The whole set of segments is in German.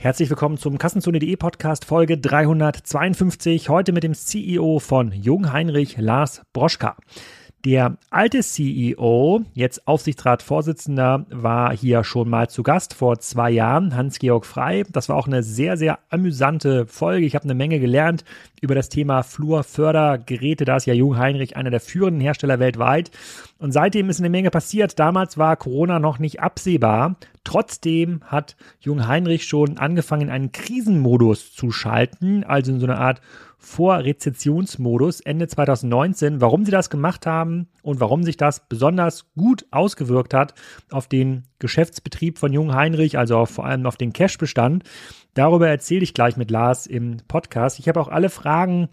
Herzlich willkommen zum Kassenzone.de Podcast Folge 352. Heute mit dem CEO von Jung Heinrich, Lars Broschka. Der alte CEO, jetzt Aufsichtsratsvorsitzender, war hier schon mal zu Gast vor zwei Jahren, Hans-Georg Frei. Das war auch eine sehr, sehr amüsante Folge. Ich habe eine Menge gelernt über das Thema Flurfördergeräte. Da ist ja Jung Heinrich einer der führenden Hersteller weltweit. Und seitdem ist eine Menge passiert. Damals war Corona noch nicht absehbar. Trotzdem hat Jung Heinrich schon angefangen, einen Krisenmodus zu schalten, also in so eine Art Vorrezessionsmodus Ende 2019. Warum sie das gemacht haben und warum sich das besonders gut ausgewirkt hat auf den Geschäftsbetrieb von Jung Heinrich, also vor allem auf den Cashbestand, darüber erzähle ich gleich mit Lars im Podcast. Ich habe auch alle Fragen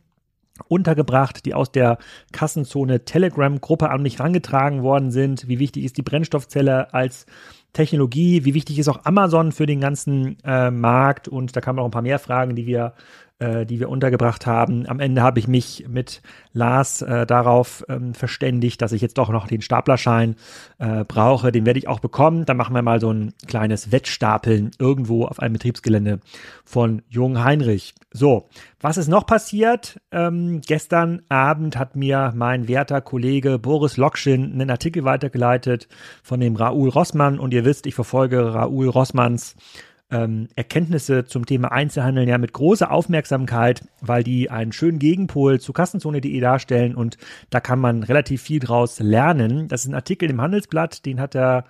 untergebracht, die aus der Kassenzone Telegram-Gruppe an mich herangetragen worden sind. Wie wichtig ist die Brennstoffzelle als Technologie? Wie wichtig ist auch Amazon für den ganzen äh, Markt? Und da kamen auch ein paar mehr Fragen, die wir äh, die wir untergebracht haben. Am Ende habe ich mich mit Lars äh, darauf ähm, verständigt, dass ich jetzt doch noch den Staplerschein äh, brauche. Den werde ich auch bekommen. Dann machen wir mal so ein kleines Wettstapeln irgendwo auf einem Betriebsgelände von Jung Heinrich. So, was ist noch passiert? Ähm, gestern Abend hat mir mein werter Kollege Boris Lokschin einen Artikel weitergeleitet von dem Raoul Rossmann und ihr wisst, ich verfolge Raoul Rossmanns ähm, Erkenntnisse zum Thema Einzelhandel ja mit großer Aufmerksamkeit, weil die einen schönen Gegenpol zu Kassenzone.de darstellen und da kann man relativ viel draus lernen. Das ist ein Artikel im Handelsblatt, den hat er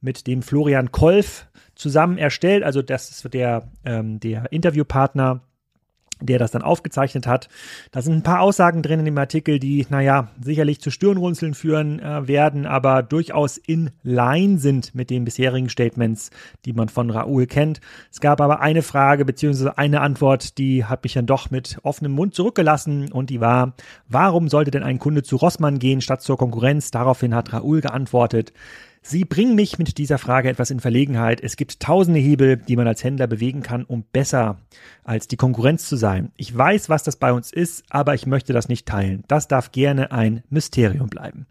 mit dem Florian Kolf zusammen erstellt. Also das ist der, ähm, der Interviewpartner der das dann aufgezeichnet hat. Da sind ein paar Aussagen drin in dem Artikel, die, naja, sicherlich zu Stirnrunzeln führen äh, werden, aber durchaus in line sind mit den bisherigen Statements, die man von Raoul kennt. Es gab aber eine Frage beziehungsweise eine Antwort, die hat mich dann doch mit offenem Mund zurückgelassen und die war, warum sollte denn ein Kunde zu Rossmann gehen statt zur Konkurrenz? Daraufhin hat Raoul geantwortet, Sie bringen mich mit dieser Frage etwas in Verlegenheit. Es gibt tausende Hebel, die man als Händler bewegen kann, um besser als die Konkurrenz zu sein. Ich weiß, was das bei uns ist, aber ich möchte das nicht teilen. Das darf gerne ein Mysterium bleiben.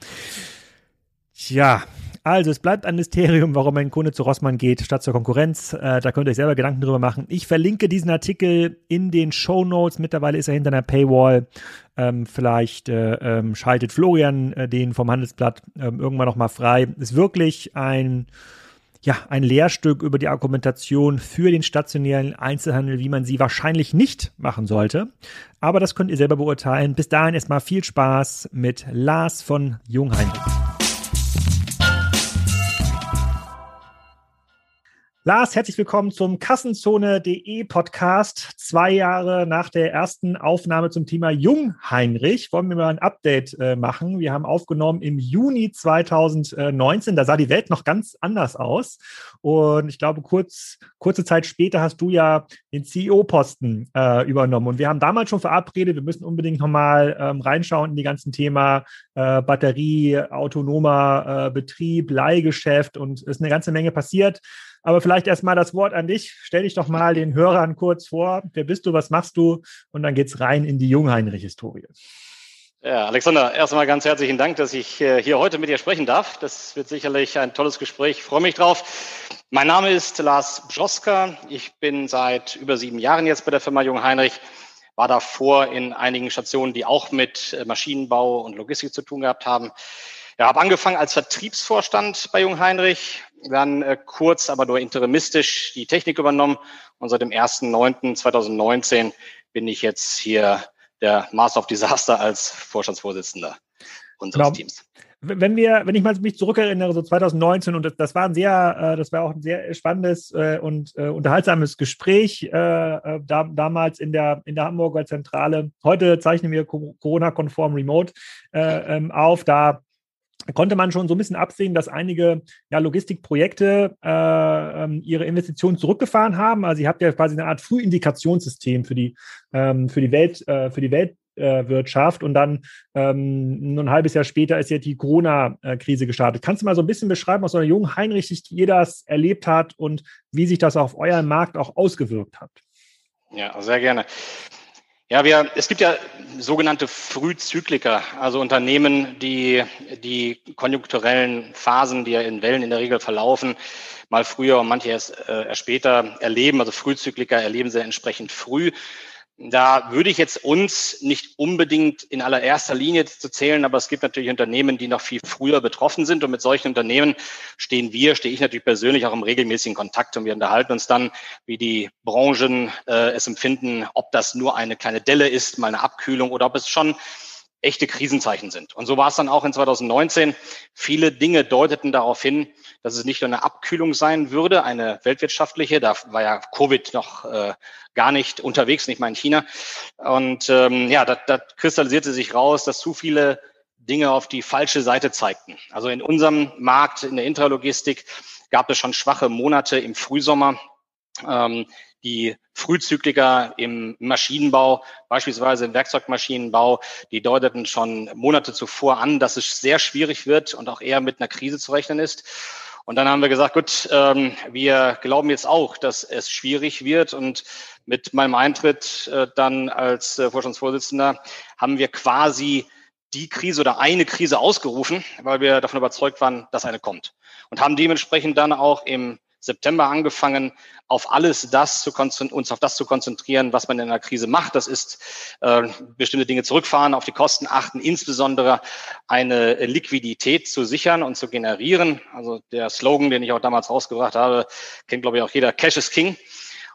Tja, also es bleibt ein Mysterium, warum ein Kunde zu Rossmann geht statt zur Konkurrenz. Äh, da könnt ihr euch selber Gedanken drüber machen. Ich verlinke diesen Artikel in den Show Notes. Mittlerweile ist er hinter einer Paywall. Ähm, vielleicht äh, ähm, schaltet Florian äh, den vom Handelsblatt ähm, irgendwann noch mal frei. Ist wirklich ein ja, ein Lehrstück über die Argumentation für den stationären Einzelhandel, wie man sie wahrscheinlich nicht machen sollte. Aber das könnt ihr selber beurteilen. Bis dahin erstmal viel Spaß mit Lars von Jungheinrich. Lars, herzlich willkommen zum Kassenzone.de Podcast. Zwei Jahre nach der ersten Aufnahme zum Thema Jungheinrich wollen wir mal ein Update äh, machen. Wir haben aufgenommen im Juni 2019. Da sah die Welt noch ganz anders aus. Und ich glaube, kurz, kurze Zeit später hast du ja den CEO-Posten äh, übernommen. Und wir haben damals schon verabredet, wir müssen unbedingt nochmal ähm, reinschauen in die ganzen Thema äh, Batterie, autonomer äh, Betrieb, Leihgeschäft und ist eine ganze Menge passiert. Aber vielleicht erstmal das Wort an dich. Stell dich doch mal den Hörern kurz vor. Wer bist du? Was machst du? Und dann geht's rein in die Jungheinrich-Historie. Ja, Alexander, erstmal ganz herzlichen Dank, dass ich äh, hier heute mit dir sprechen darf. Das wird sicherlich ein tolles Gespräch. Ich freue mich drauf. Mein Name ist Lars Bjoska. Ich bin seit über sieben Jahren jetzt bei der Firma Jungheinrich. War davor in einigen Stationen, die auch mit äh, Maschinenbau und Logistik zu tun gehabt haben. Ja, habe angefangen als Vertriebsvorstand bei Jungheinrich, dann äh, kurz, aber nur interimistisch die Technik übernommen und seit dem 1.9.2019 bin ich jetzt hier der Master of Disaster als Vorstandsvorsitzender unseres genau. Teams. Wenn wir, wenn ich mal mich zurückerinnere, so 2019 und das, war ein sehr, äh, das war auch ein sehr spannendes äh, und äh, unterhaltsames Gespräch da, damals in der in der Hamburger Zentrale. Heute zeichnen wir Corona-konform Remote äh, ähm, auf. Da konnte man schon so ein bisschen absehen, dass einige ja, Logistikprojekte äh, ähm, ihre Investitionen zurückgefahren haben. Also ihr habt ja quasi eine Art Frühindikationssystem für die, ähm, für die Welt, äh, für die Weltwirtschaft. und dann ähm, nur ein halbes Jahr später ist ja die Corona-Krise gestartet. Kannst du mal so ein bisschen beschreiben, aus einer jungen Heinrich ihr das erlebt hat und wie sich das auf euren Markt auch ausgewirkt hat? Ja, sehr gerne. Ja, wir, es gibt ja sogenannte Frühzykliker, also Unternehmen, die die konjunkturellen Phasen, die ja in Wellen in der Regel verlaufen, mal früher und manche erst, äh, später erleben. Also Frühzykliker erleben sie entsprechend früh. Da würde ich jetzt uns nicht unbedingt in allererster Linie zu zählen, aber es gibt natürlich Unternehmen, die noch viel früher betroffen sind. Und mit solchen Unternehmen stehen wir, stehe ich natürlich persönlich auch im regelmäßigen Kontakt und wir unterhalten uns dann, wie die Branchen äh, es empfinden, ob das nur eine kleine Delle ist, mal eine Abkühlung oder ob es schon echte Krisenzeichen sind. Und so war es dann auch in 2019. Viele Dinge deuteten darauf hin, dass es nicht nur eine Abkühlung sein würde, eine weltwirtschaftliche, da war ja Covid noch äh, gar nicht unterwegs, nicht mal in China. Und ähm, ja, da kristallisierte sich raus, dass zu viele Dinge auf die falsche Seite zeigten. Also in unserem Markt, in der Intralogistik, gab es schon schwache Monate im Frühsommer. Ähm, die Frühzykliker im Maschinenbau, beispielsweise im Werkzeugmaschinenbau, die deuteten schon Monate zuvor an, dass es sehr schwierig wird und auch eher mit einer Krise zu rechnen ist. Und dann haben wir gesagt, gut, ähm, wir glauben jetzt auch, dass es schwierig wird. Und mit meinem Eintritt äh, dann als äh, Vorstandsvorsitzender haben wir quasi die Krise oder eine Krise ausgerufen, weil wir davon überzeugt waren, dass eine kommt. Und haben dementsprechend dann auch im September angefangen, auf alles das zu uns auf das zu konzentrieren, was man in einer Krise macht. Das ist äh, bestimmte Dinge zurückfahren, auf die Kosten achten, insbesondere eine Liquidität zu sichern und zu generieren. Also der Slogan, den ich auch damals rausgebracht habe, kennt glaube ich auch jeder, Cash is King.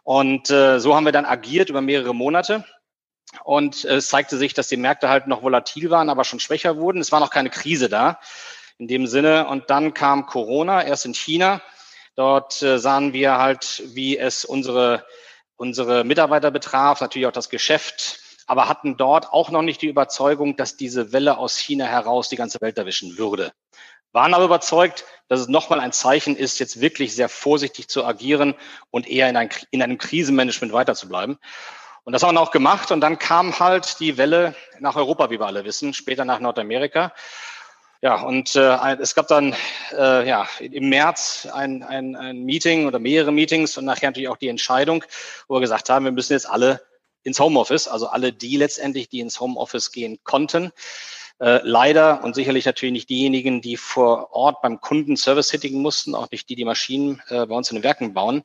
Und äh, so haben wir dann agiert über mehrere Monate. Und äh, es zeigte sich, dass die Märkte halt noch volatil waren, aber schon schwächer wurden. Es war noch keine Krise da in dem Sinne. Und dann kam Corona, erst in China Dort äh, sahen wir halt, wie es unsere, unsere Mitarbeiter betraf, natürlich auch das Geschäft, aber hatten dort auch noch nicht die Überzeugung, dass diese Welle aus China heraus die ganze Welt erwischen würde. Waren aber überzeugt, dass es nochmal ein Zeichen ist, jetzt wirklich sehr vorsichtig zu agieren und eher in, ein, in einem Krisenmanagement weiterzubleiben. Und das haben wir auch gemacht. Und dann kam halt die Welle nach Europa, wie wir alle wissen, später nach Nordamerika. Ja, und äh, es gab dann äh, ja, im März ein, ein, ein Meeting oder mehrere Meetings und nachher natürlich auch die Entscheidung, wo wir gesagt haben, wir müssen jetzt alle ins Homeoffice, also alle die letztendlich, die ins Homeoffice gehen konnten. Äh, leider und sicherlich natürlich nicht diejenigen, die vor Ort beim Kunden Service tätigen mussten, auch nicht die, die Maschinen äh, bei uns in den Werken bauen.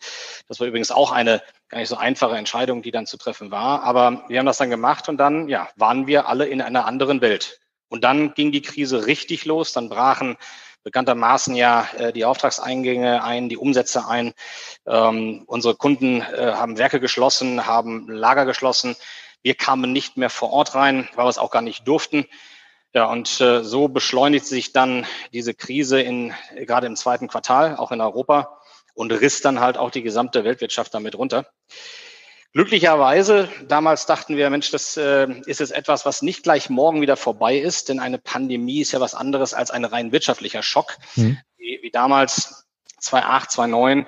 Das war übrigens auch eine gar nicht so einfache Entscheidung, die dann zu treffen war. Aber wir haben das dann gemacht und dann ja, waren wir alle in einer anderen Welt. Und dann ging die Krise richtig los. Dann brachen bekanntermaßen ja äh, die Auftragseingänge ein, die Umsätze ein. Ähm, unsere Kunden äh, haben Werke geschlossen, haben Lager geschlossen. Wir kamen nicht mehr vor Ort rein, weil wir es auch gar nicht durften. Ja, und äh, so beschleunigt sich dann diese Krise in, gerade im zweiten Quartal, auch in Europa, und riss dann halt auch die gesamte Weltwirtschaft damit runter. Glücklicherweise, damals dachten wir, Mensch, das äh, ist jetzt etwas, was nicht gleich morgen wieder vorbei ist, denn eine Pandemie ist ja was anderes als ein rein wirtschaftlicher Schock, mhm. wie, wie damals 2008, 2009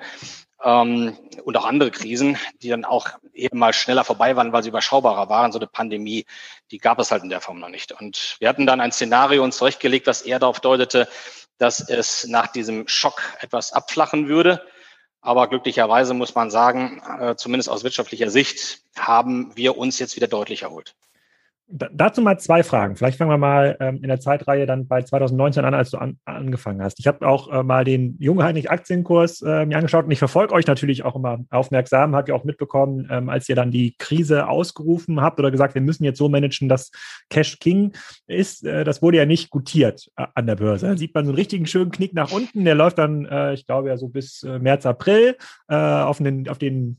ähm, und auch andere Krisen, die dann auch eben mal schneller vorbei waren, weil sie überschaubarer waren. So eine Pandemie, die gab es halt in der Form noch nicht. Und wir hatten dann ein Szenario uns zurechtgelegt, was eher darauf deutete, dass es nach diesem Schock etwas abflachen würde aber glücklicherweise muss man sagen, äh, zumindest aus wirtschaftlicher Sicht, haben wir uns jetzt wieder deutlich erholt. Dazu mal zwei Fragen. Vielleicht fangen wir mal ähm, in der Zeitreihe dann bei 2019 an, als du an, angefangen hast. Ich habe auch äh, mal den Jungheinrich Aktienkurs äh, mir angeschaut und ich verfolge euch natürlich auch immer aufmerksam. Habt ihr auch mitbekommen, ähm, als ihr dann die Krise ausgerufen habt oder gesagt, wir müssen jetzt so managen, dass Cash King ist. Äh, das wurde ja nicht gutiert äh, an der Börse. Da sieht man so einen richtigen schönen Knick nach unten. Der läuft dann, äh, ich glaube ja so bis äh, März, April auf den, auf den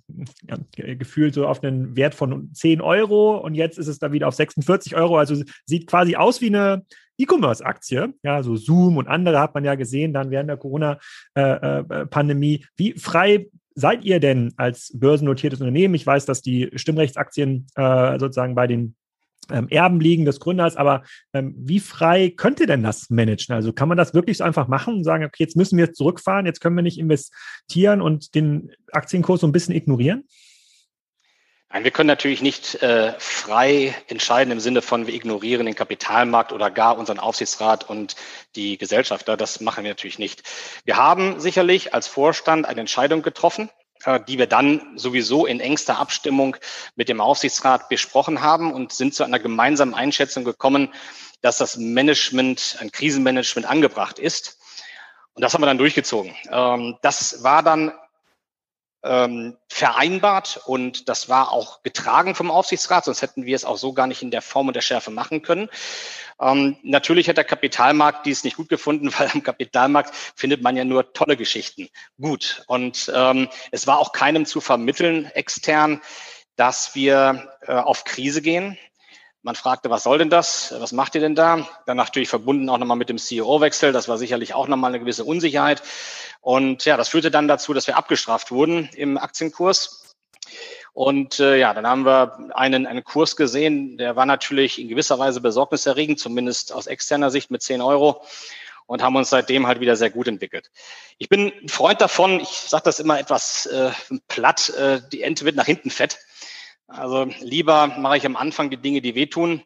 ja, gefühlt so auf einen Wert von 10 Euro und jetzt ist es da wieder auf 6 46 Euro. Also sieht quasi aus wie eine E-Commerce-Aktie. Ja, so Zoom und andere hat man ja gesehen dann während der Corona-Pandemie. Äh, äh, wie frei seid ihr denn als börsennotiertes Unternehmen? Ich weiß, dass die Stimmrechtsaktien äh, sozusagen bei den ähm, Erben liegen des Gründers, aber ähm, wie frei könnt ihr denn das managen? Also kann man das wirklich so einfach machen und sagen, okay, jetzt müssen wir zurückfahren, jetzt können wir nicht investieren und den Aktienkurs so ein bisschen ignorieren? Nein, wir können natürlich nicht äh, frei entscheiden im Sinne von, wir ignorieren den Kapitalmarkt oder gar unseren Aufsichtsrat und die Gesellschafter. Das machen wir natürlich nicht. Wir haben sicherlich als Vorstand eine Entscheidung getroffen, äh, die wir dann sowieso in engster Abstimmung mit dem Aufsichtsrat besprochen haben und sind zu einer gemeinsamen Einschätzung gekommen, dass das Management, ein Krisenmanagement angebracht ist. Und das haben wir dann durchgezogen. Ähm, das war dann ähm, vereinbart und das war auch getragen vom Aufsichtsrat, sonst hätten wir es auch so gar nicht in der Form und der Schärfe machen können. Ähm, natürlich hat der Kapitalmarkt dies nicht gut gefunden, weil am Kapitalmarkt findet man ja nur tolle Geschichten gut. Und ähm, es war auch keinem zu vermitteln extern, dass wir äh, auf Krise gehen. Man fragte, was soll denn das? Was macht ihr denn da? Dann natürlich verbunden auch nochmal mit dem CEO-Wechsel. Das war sicherlich auch nochmal eine gewisse Unsicherheit. Und ja, das führte dann dazu, dass wir abgestraft wurden im Aktienkurs. Und äh, ja, dann haben wir einen, einen Kurs gesehen, der war natürlich in gewisser Weise besorgniserregend, zumindest aus externer Sicht mit 10 Euro und haben uns seitdem halt wieder sehr gut entwickelt. Ich bin ein Freund davon, ich sage das immer etwas äh, platt, äh, die Ente wird nach hinten fett. Also lieber mache ich am Anfang die Dinge, die wehtun,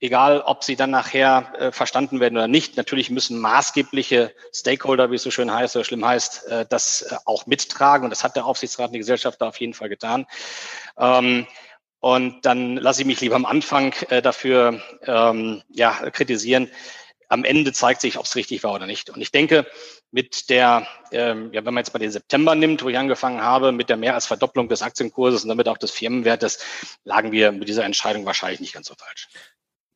egal ob sie dann nachher äh, verstanden werden oder nicht. Natürlich müssen maßgebliche Stakeholder, wie es so schön heißt oder schlimm heißt, äh, das äh, auch mittragen. Und das hat der Aufsichtsrat und die Gesellschaft da auf jeden Fall getan. Ähm, und dann lasse ich mich lieber am Anfang äh, dafür ähm, ja, kritisieren, am Ende zeigt sich, ob es richtig war oder nicht. Und ich denke, mit der, ähm, ja, wenn man jetzt mal den September nimmt, wo ich angefangen habe, mit der mehr als Verdopplung des Aktienkurses und damit auch des Firmenwertes, lagen wir mit dieser Entscheidung wahrscheinlich nicht ganz so falsch.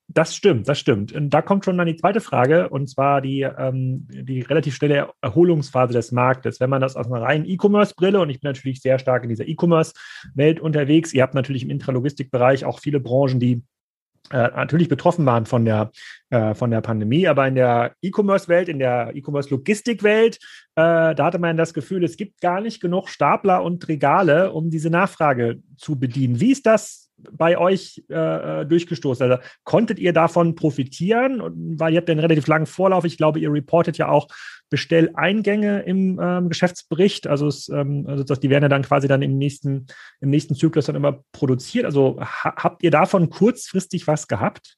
Das stimmt, das stimmt. Und da kommt schon dann die zweite Frage, und zwar die, ähm, die relativ schnelle Erholungsphase des Marktes. Wenn man das aus einer reinen E-Commerce-Brille, und ich bin natürlich sehr stark in dieser E-Commerce-Welt unterwegs, ihr habt natürlich im Intralogistikbereich auch viele Branchen, die natürlich betroffen waren von der, äh, von der Pandemie, aber in der E-Commerce-Welt, in der E-Commerce-Logistik-Welt, äh, da hatte man das Gefühl, es gibt gar nicht genug Stapler und Regale, um diese Nachfrage zu bedienen. Wie ist das bei euch äh, durchgestoßen? Also konntet ihr davon profitieren? Weil ihr habt ja einen relativ langen Vorlauf. Ich glaube, ihr reportet ja auch Bestelleingänge im ähm, Geschäftsbericht. Also, es, ähm, also die werden ja dann quasi dann im nächsten, im nächsten Zyklus dann immer produziert. Also ha habt ihr davon kurzfristig was gehabt?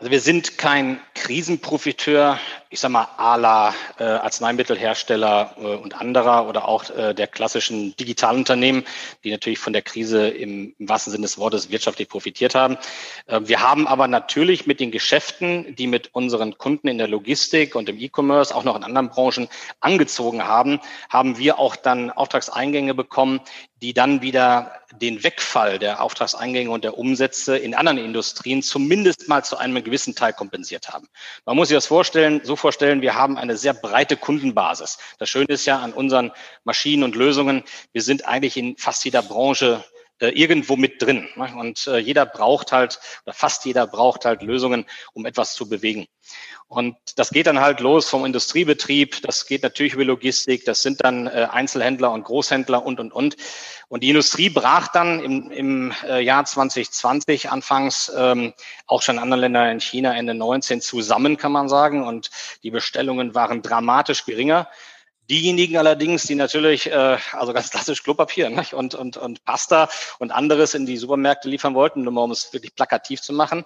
Also wir sind kein Krisenprofiteur, ich sag mal, à la äh, Arzneimittelhersteller äh, und anderer oder auch äh, der klassischen Digitalunternehmen, die natürlich von der Krise im, im wahrsten Sinne des Wortes wirtschaftlich profitiert haben. Äh, wir haben aber natürlich mit den Geschäften, die mit unseren Kunden in der Logistik und im E-Commerce, auch noch in anderen Branchen angezogen haben, haben wir auch dann Auftragseingänge bekommen, die dann wieder den Wegfall der Auftragseingänge und der Umsätze in anderen Industrien zumindest mal zu einem gewissen Teil kompensiert haben. Man muss sich das vorstellen, so vorstellen, wir haben eine sehr breite Kundenbasis. Das Schöne ist ja an unseren Maschinen und Lösungen, wir sind eigentlich in fast jeder Branche äh, irgendwo mit drin. Ne? Und äh, jeder braucht halt, oder fast jeder braucht halt Lösungen, um etwas zu bewegen. Und das geht dann halt los vom Industriebetrieb, das geht natürlich über Logistik, das sind dann äh, Einzelhändler und Großhändler und, und, und. Und die Industrie brach dann im, im Jahr 2020 anfangs, ähm, auch schon in anderen Ländern in China Ende 19 zusammen, kann man sagen. Und die Bestellungen waren dramatisch geringer. Diejenigen allerdings, die natürlich, äh, also ganz klassisch Klopapier ne, und, und, und Pasta und anderes in die Supermärkte liefern wollten, nur mal um es wirklich plakativ zu machen,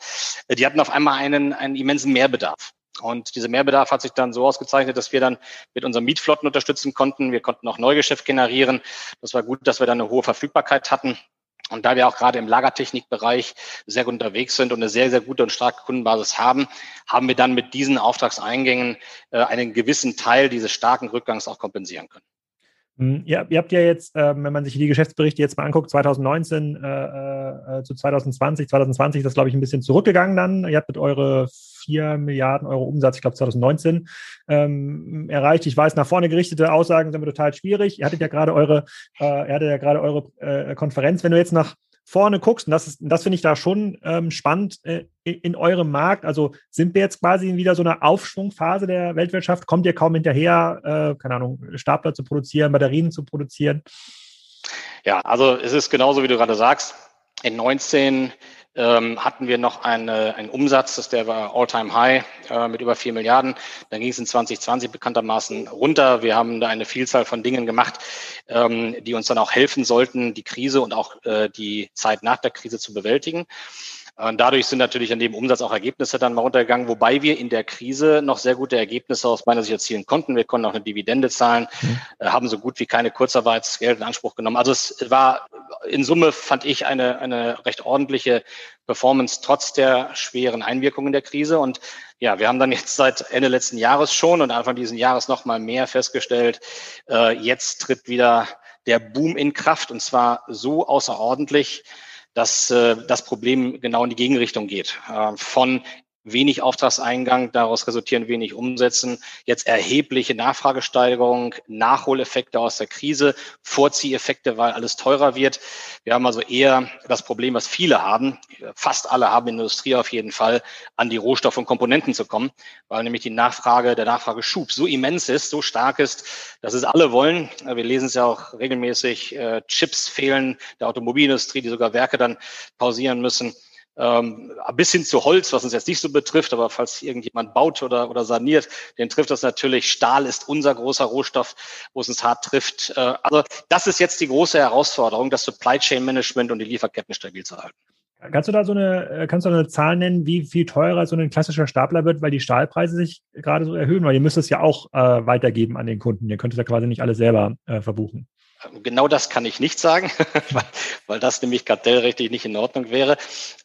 äh, die hatten auf einmal einen, einen immensen Mehrbedarf. Und dieser Mehrbedarf hat sich dann so ausgezeichnet, dass wir dann mit unseren Mietflotten unterstützen konnten. Wir konnten auch Neugeschäft generieren. Das war gut, dass wir dann eine hohe Verfügbarkeit hatten. Und da wir auch gerade im Lagertechnikbereich sehr gut unterwegs sind und eine sehr, sehr gute und starke Kundenbasis haben, haben wir dann mit diesen Auftragseingängen äh, einen gewissen Teil dieses starken Rückgangs auch kompensieren können. Hm, ja, ihr habt ja jetzt, äh, wenn man sich die Geschäftsberichte jetzt mal anguckt, 2019 äh, äh, zu 2020, 2020 ist das, glaube ich, ein bisschen zurückgegangen dann. Ihr habt mit eure 4 Milliarden Euro Umsatz, ich glaube 2019, ähm, erreicht. Ich weiß, nach vorne gerichtete Aussagen sind wir total schwierig. Ihr hattet ja gerade eure, äh, ihr hattet ja gerade eure äh, Konferenz. Wenn du jetzt nach vorne guckst, und das, das finde ich da schon ähm, spannend äh, in eurem Markt. Also sind wir jetzt quasi in wieder so einer Aufschwungphase der Weltwirtschaft? Kommt ihr kaum hinterher, äh, keine Ahnung, Stapler zu produzieren, Batterien zu produzieren? Ja, also es ist genauso, wie du gerade sagst. In 19 ähm, hatten wir noch eine, einen Umsatz, das der war All-Time-High äh, mit über vier Milliarden. Dann ging es in 2020 bekanntermaßen runter. Wir haben da eine Vielzahl von Dingen gemacht, ähm, die uns dann auch helfen sollten, die Krise und auch äh, die Zeit nach der Krise zu bewältigen. Und dadurch sind natürlich an dem Umsatz auch Ergebnisse dann mal runtergegangen, wobei wir in der Krise noch sehr gute Ergebnisse aus meiner Sicht erzielen konnten. Wir konnten auch eine Dividende zahlen, mhm. haben so gut wie keine Kurzarbeitsgeld in Anspruch genommen. Also es war in Summe, fand ich, eine, eine recht ordentliche Performance trotz der schweren Einwirkungen der Krise. Und ja, wir haben dann jetzt seit Ende letzten Jahres schon und Anfang dieses Jahres noch mal mehr festgestellt, äh, jetzt tritt wieder der Boom in Kraft und zwar so außerordentlich, dass äh, das Problem genau in die Gegenrichtung geht. Äh, von wenig Auftragseingang, daraus resultieren wenig Umsätzen, jetzt erhebliche Nachfragesteigerung, Nachholeffekte aus der Krise, Vorzieheffekte, weil alles teurer wird. Wir haben also eher das Problem, was viele haben, fast alle haben in der Industrie auf jeden Fall, an die Rohstoffe und Komponenten zu kommen, weil nämlich die Nachfrage, der Nachfrageschub so immens ist, so stark ist, dass es alle wollen. Wir lesen es ja auch regelmäßig, äh, Chips fehlen der Automobilindustrie, die sogar Werke dann pausieren müssen ähm, bis hin zu Holz, was uns jetzt nicht so betrifft, aber falls irgendjemand baut oder, oder saniert, den trifft das natürlich. Stahl ist unser großer Rohstoff, wo es uns hart trifft. Äh, also das ist jetzt die große Herausforderung, das Supply Chain Management und die Lieferketten stabil zu halten. Kannst du da so eine, äh, kannst du eine Zahl nennen, wie viel teurer so ein klassischer Stapler wird, weil die Stahlpreise sich gerade so erhöhen? Weil ihr müsst es ja auch äh, weitergeben an den Kunden. Ihr könnt es ja quasi nicht alles selber äh, verbuchen. Genau das kann ich nicht sagen, weil, das nämlich kartellrechtlich nicht in Ordnung wäre.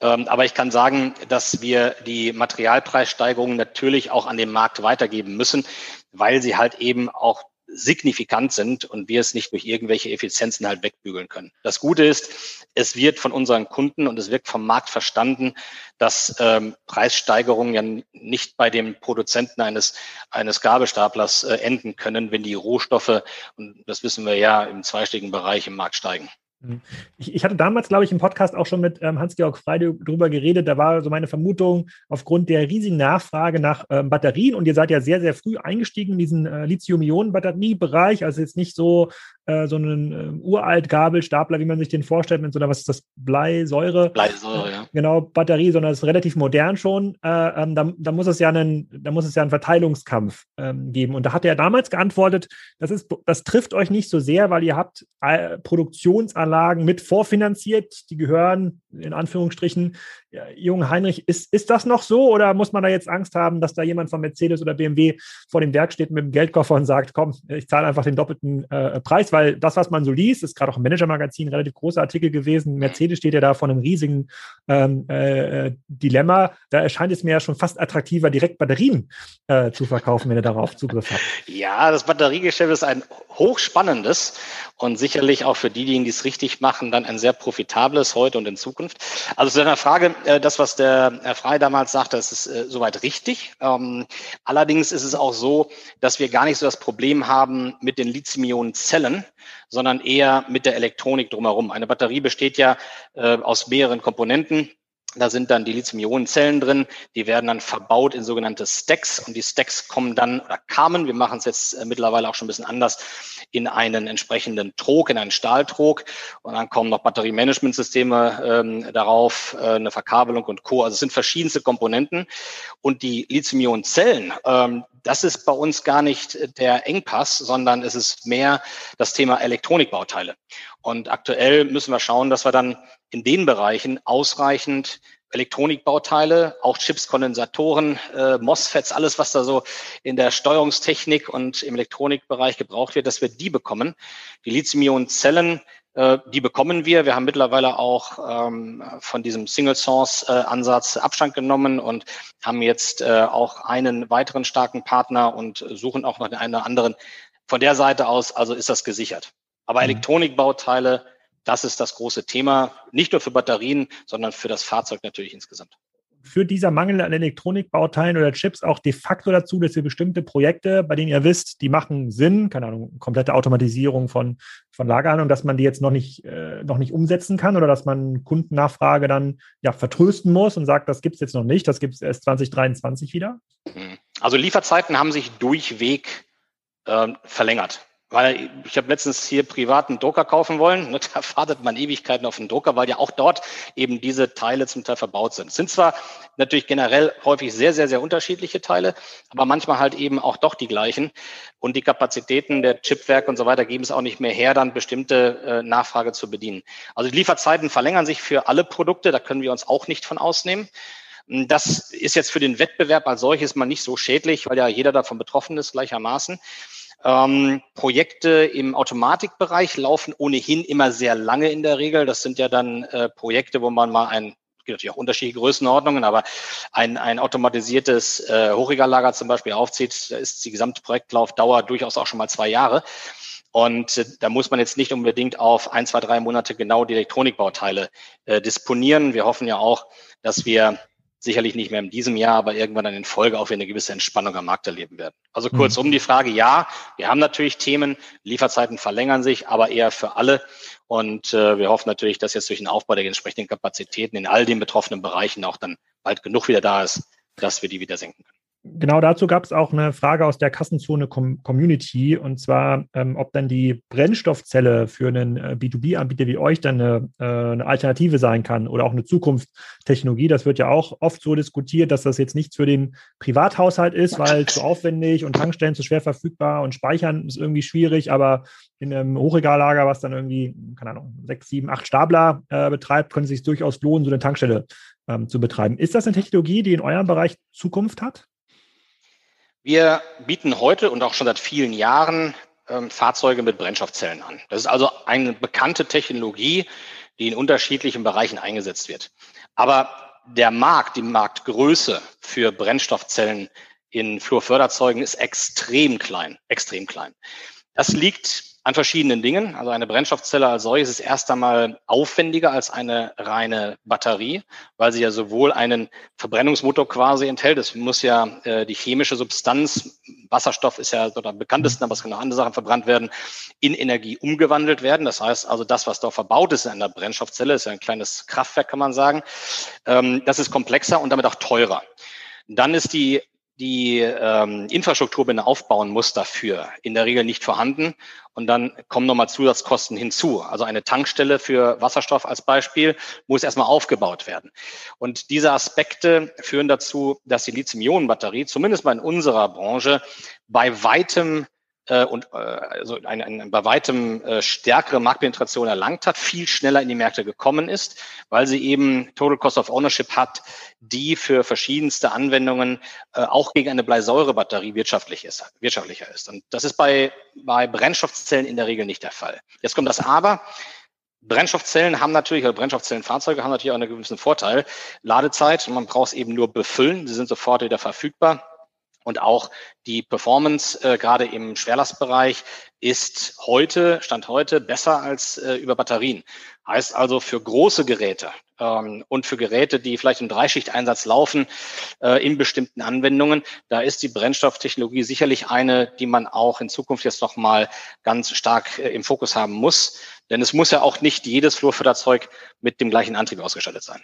Ähm, aber ich kann sagen, dass wir die Materialpreissteigerungen natürlich auch an den Markt weitergeben müssen, weil sie halt eben auch signifikant sind und wir es nicht durch irgendwelche Effizienzen halt wegbügeln können. Das Gute ist, es wird von unseren Kunden und es wird vom Markt verstanden, dass ähm, Preissteigerungen ja nicht bei dem Produzenten eines, eines Gabelstaplers äh, enden können, wenn die Rohstoffe, und das wissen wir ja, im zweistelligen Bereich im Markt steigen. Mhm. Ich, ich, hatte damals, glaube ich, im Podcast auch schon mit ähm, Hans-Georg Freide drüber geredet. Da war so meine Vermutung, aufgrund der riesigen Nachfrage nach ähm, Batterien, und ihr seid ja sehr, sehr früh eingestiegen in diesen äh, Lithium-Ionen-Batteriebereich, also jetzt nicht so äh, so einen äh, uralt Gabelstapler, wie man sich den vorstellt, mit so einer, was ist das, Bleisäure? Bleisäure, ja. Genau, Batterie, sondern es ist relativ modern schon. Äh, ähm, da, da, muss es ja einen, da muss es ja einen Verteilungskampf ähm, geben. Und da hat er damals geantwortet, das ist, das trifft euch nicht so sehr, weil ihr habt äh, Produktionsanlagen mit vorfinanziert, die gehören in Anführungsstrichen ja, Jung Heinrich, ist, ist das noch so oder muss man da jetzt Angst haben, dass da jemand von Mercedes oder BMW vor dem Werk steht mit dem Geldkoffer und sagt, komm, ich zahle einfach den doppelten äh, Preis, weil das, was man so liest, ist gerade auch im Manager-Magazin relativ großer Artikel gewesen. Mercedes steht ja da vor einem riesigen ähm, äh, Dilemma. Da erscheint es mir ja schon fast attraktiver, direkt Batterien äh, zu verkaufen, wenn ihr darauf Zugriff habt. Ja, das Batteriegeschäft ist ein hochspannendes und sicherlich auch für diejenigen, die es richtig machen, dann ein sehr profitables heute und in Zukunft. Also zu deiner Frage, äh, das, was der Herr Frey damals sagte, das ist äh, soweit richtig. Ähm, allerdings ist es auch so, dass wir gar nicht so das Problem haben mit den Lithium-Ionen-Zellen, sondern eher mit der Elektronik drumherum. Eine Batterie besteht ja äh, aus mehreren Komponenten. Da sind dann die Lithium-Ionen-Zellen drin, die werden dann verbaut in sogenannte Stacks und die Stacks kommen dann oder kamen, wir machen es jetzt äh, mittlerweile auch schon ein bisschen anders, in einen entsprechenden Trog, in einen Stahltrog und dann kommen noch Batteriemanagementsysteme ähm, darauf, äh, eine Verkabelung und Co. Also es sind verschiedenste Komponenten und die Lithium-Ionen-Zellen, ähm, das ist bei uns gar nicht der Engpass, sondern es ist mehr das Thema Elektronikbauteile. Und aktuell müssen wir schauen, dass wir dann in den Bereichen ausreichend Elektronikbauteile, auch Chips, Kondensatoren, äh, MOSFETs, alles, was da so in der Steuerungstechnik und im Elektronikbereich gebraucht wird, dass wir die bekommen. Die Lithium-Ionen-Zellen, äh, die bekommen wir. Wir haben mittlerweile auch ähm, von diesem Single-Source-Ansatz Abstand genommen und haben jetzt äh, auch einen weiteren starken Partner und suchen auch noch einen anderen. Von der Seite aus, also ist das gesichert. Aber mhm. Elektronikbauteile, das ist das große Thema, nicht nur für Batterien, sondern für das Fahrzeug natürlich insgesamt. Führt dieser Mangel an Elektronikbauteilen oder Chips auch de facto dazu, dass ihr bestimmte Projekte, bei denen ihr wisst, die machen Sinn, keine Ahnung, komplette Automatisierung von, von Lagerhaltung, dass man die jetzt noch nicht, äh, noch nicht umsetzen kann oder dass man Kundennachfrage dann ja vertrösten muss und sagt, das gibt es jetzt noch nicht, das gibt es erst 2023 wieder? Also Lieferzeiten haben sich durchweg äh, verlängert. Weil ich habe letztens hier privaten Drucker kaufen wollen. Ne, da wartet man Ewigkeiten auf den Drucker, weil ja auch dort eben diese Teile zum Teil verbaut sind. Es sind zwar natürlich generell häufig sehr, sehr, sehr unterschiedliche Teile, aber manchmal halt eben auch doch die gleichen. Und die Kapazitäten der Chipwerke und so weiter geben es auch nicht mehr her, dann bestimmte äh, Nachfrage zu bedienen. Also die Lieferzeiten verlängern sich für alle Produkte, da können wir uns auch nicht von ausnehmen. Das ist jetzt für den Wettbewerb als solches mal nicht so schädlich, weil ja jeder davon betroffen ist gleichermaßen. Ähm, Projekte im Automatikbereich laufen ohnehin immer sehr lange in der Regel. Das sind ja dann äh, Projekte, wo man mal ein gibt natürlich auch unterschiedliche Größenordnungen, aber ein, ein automatisiertes äh, Hochregallager zum Beispiel aufzieht, da ist die gesamte Projektlaufdauer durchaus auch schon mal zwei Jahre. Und äh, da muss man jetzt nicht unbedingt auf ein, zwei, drei Monate genau die Elektronikbauteile äh, disponieren. Wir hoffen ja auch, dass wir sicherlich nicht mehr in diesem Jahr, aber irgendwann dann in Folge auch wieder eine gewisse Entspannung am Markt erleben werden. Also kurz um die Frage, ja, wir haben natürlich Themen, Lieferzeiten verlängern sich, aber eher für alle. Und äh, wir hoffen natürlich, dass jetzt durch den Aufbau der entsprechenden Kapazitäten in all den betroffenen Bereichen auch dann bald genug wieder da ist, dass wir die wieder senken können. Genau dazu gab es auch eine Frage aus der Kassenzone Community und zwar, ähm, ob dann die Brennstoffzelle für einen äh, B2B-Anbieter wie euch dann eine, äh, eine, Alternative sein kann oder auch eine Zukunftstechnologie. Das wird ja auch oft so diskutiert, dass das jetzt nichts für den Privathaushalt ist, weil zu aufwendig und Tankstellen zu schwer verfügbar und Speichern ist irgendwie schwierig, aber in einem Hochregallager, was dann irgendwie, keine Ahnung, sechs, sieben, acht Stapler äh, betreibt, könnte es sich durchaus lohnen, so eine Tankstelle ähm, zu betreiben. Ist das eine Technologie, die in eurem Bereich Zukunft hat? Wir bieten heute und auch schon seit vielen Jahren ähm, Fahrzeuge mit Brennstoffzellen an. Das ist also eine bekannte Technologie, die in unterschiedlichen Bereichen eingesetzt wird. Aber der Markt, die Marktgröße für Brennstoffzellen in Flurförderzeugen ist extrem klein, extrem klein. Das liegt an verschiedenen Dingen. Also eine Brennstoffzelle als solches ist erst einmal aufwendiger als eine reine Batterie, weil sie ja sowohl einen Verbrennungsmotor quasi enthält. Es muss ja äh, die chemische Substanz, Wasserstoff ist ja so am bekanntesten, aber es können auch andere Sachen verbrannt werden, in Energie umgewandelt werden. Das heißt also, das, was dort verbaut ist in einer Brennstoffzelle, ist ja ein kleines Kraftwerk, kann man sagen. Ähm, das ist komplexer und damit auch teurer. Dann ist die die ähm, Infrastruktur, er aufbauen muss dafür, in der Regel nicht vorhanden. Und dann kommen nochmal Zusatzkosten hinzu. Also eine Tankstelle für Wasserstoff als Beispiel muss erstmal aufgebaut werden. Und diese Aspekte führen dazu, dass die Lithium-Ionen-Batterie, zumindest mal in unserer Branche, bei weitem äh, und äh, also eine, eine bei weitem äh, stärkere Marktpenetration erlangt hat, viel schneller in die Märkte gekommen ist, weil sie eben Total Cost of Ownership hat, die für verschiedenste Anwendungen äh, auch gegen eine Bleisäurebatterie wirtschaftlich ist, wirtschaftlicher ist. Und das ist bei, bei Brennstoffzellen in der Regel nicht der Fall. Jetzt kommt das Aber. Brennstoffzellen haben natürlich, oder Brennstoffzellenfahrzeuge haben natürlich auch einen gewissen Vorteil. Ladezeit, man braucht es eben nur befüllen, sie sind sofort wieder verfügbar. Und auch die Performance äh, gerade im Schwerlastbereich ist heute, Stand heute, besser als äh, über Batterien. Heißt also für große Geräte ähm, und für Geräte, die vielleicht im Dreischichteinsatz laufen, äh, in bestimmten Anwendungen, da ist die Brennstofftechnologie sicherlich eine, die man auch in Zukunft jetzt nochmal ganz stark äh, im Fokus haben muss. Denn es muss ja auch nicht jedes Flurförderzeug mit dem gleichen Antrieb ausgestattet sein.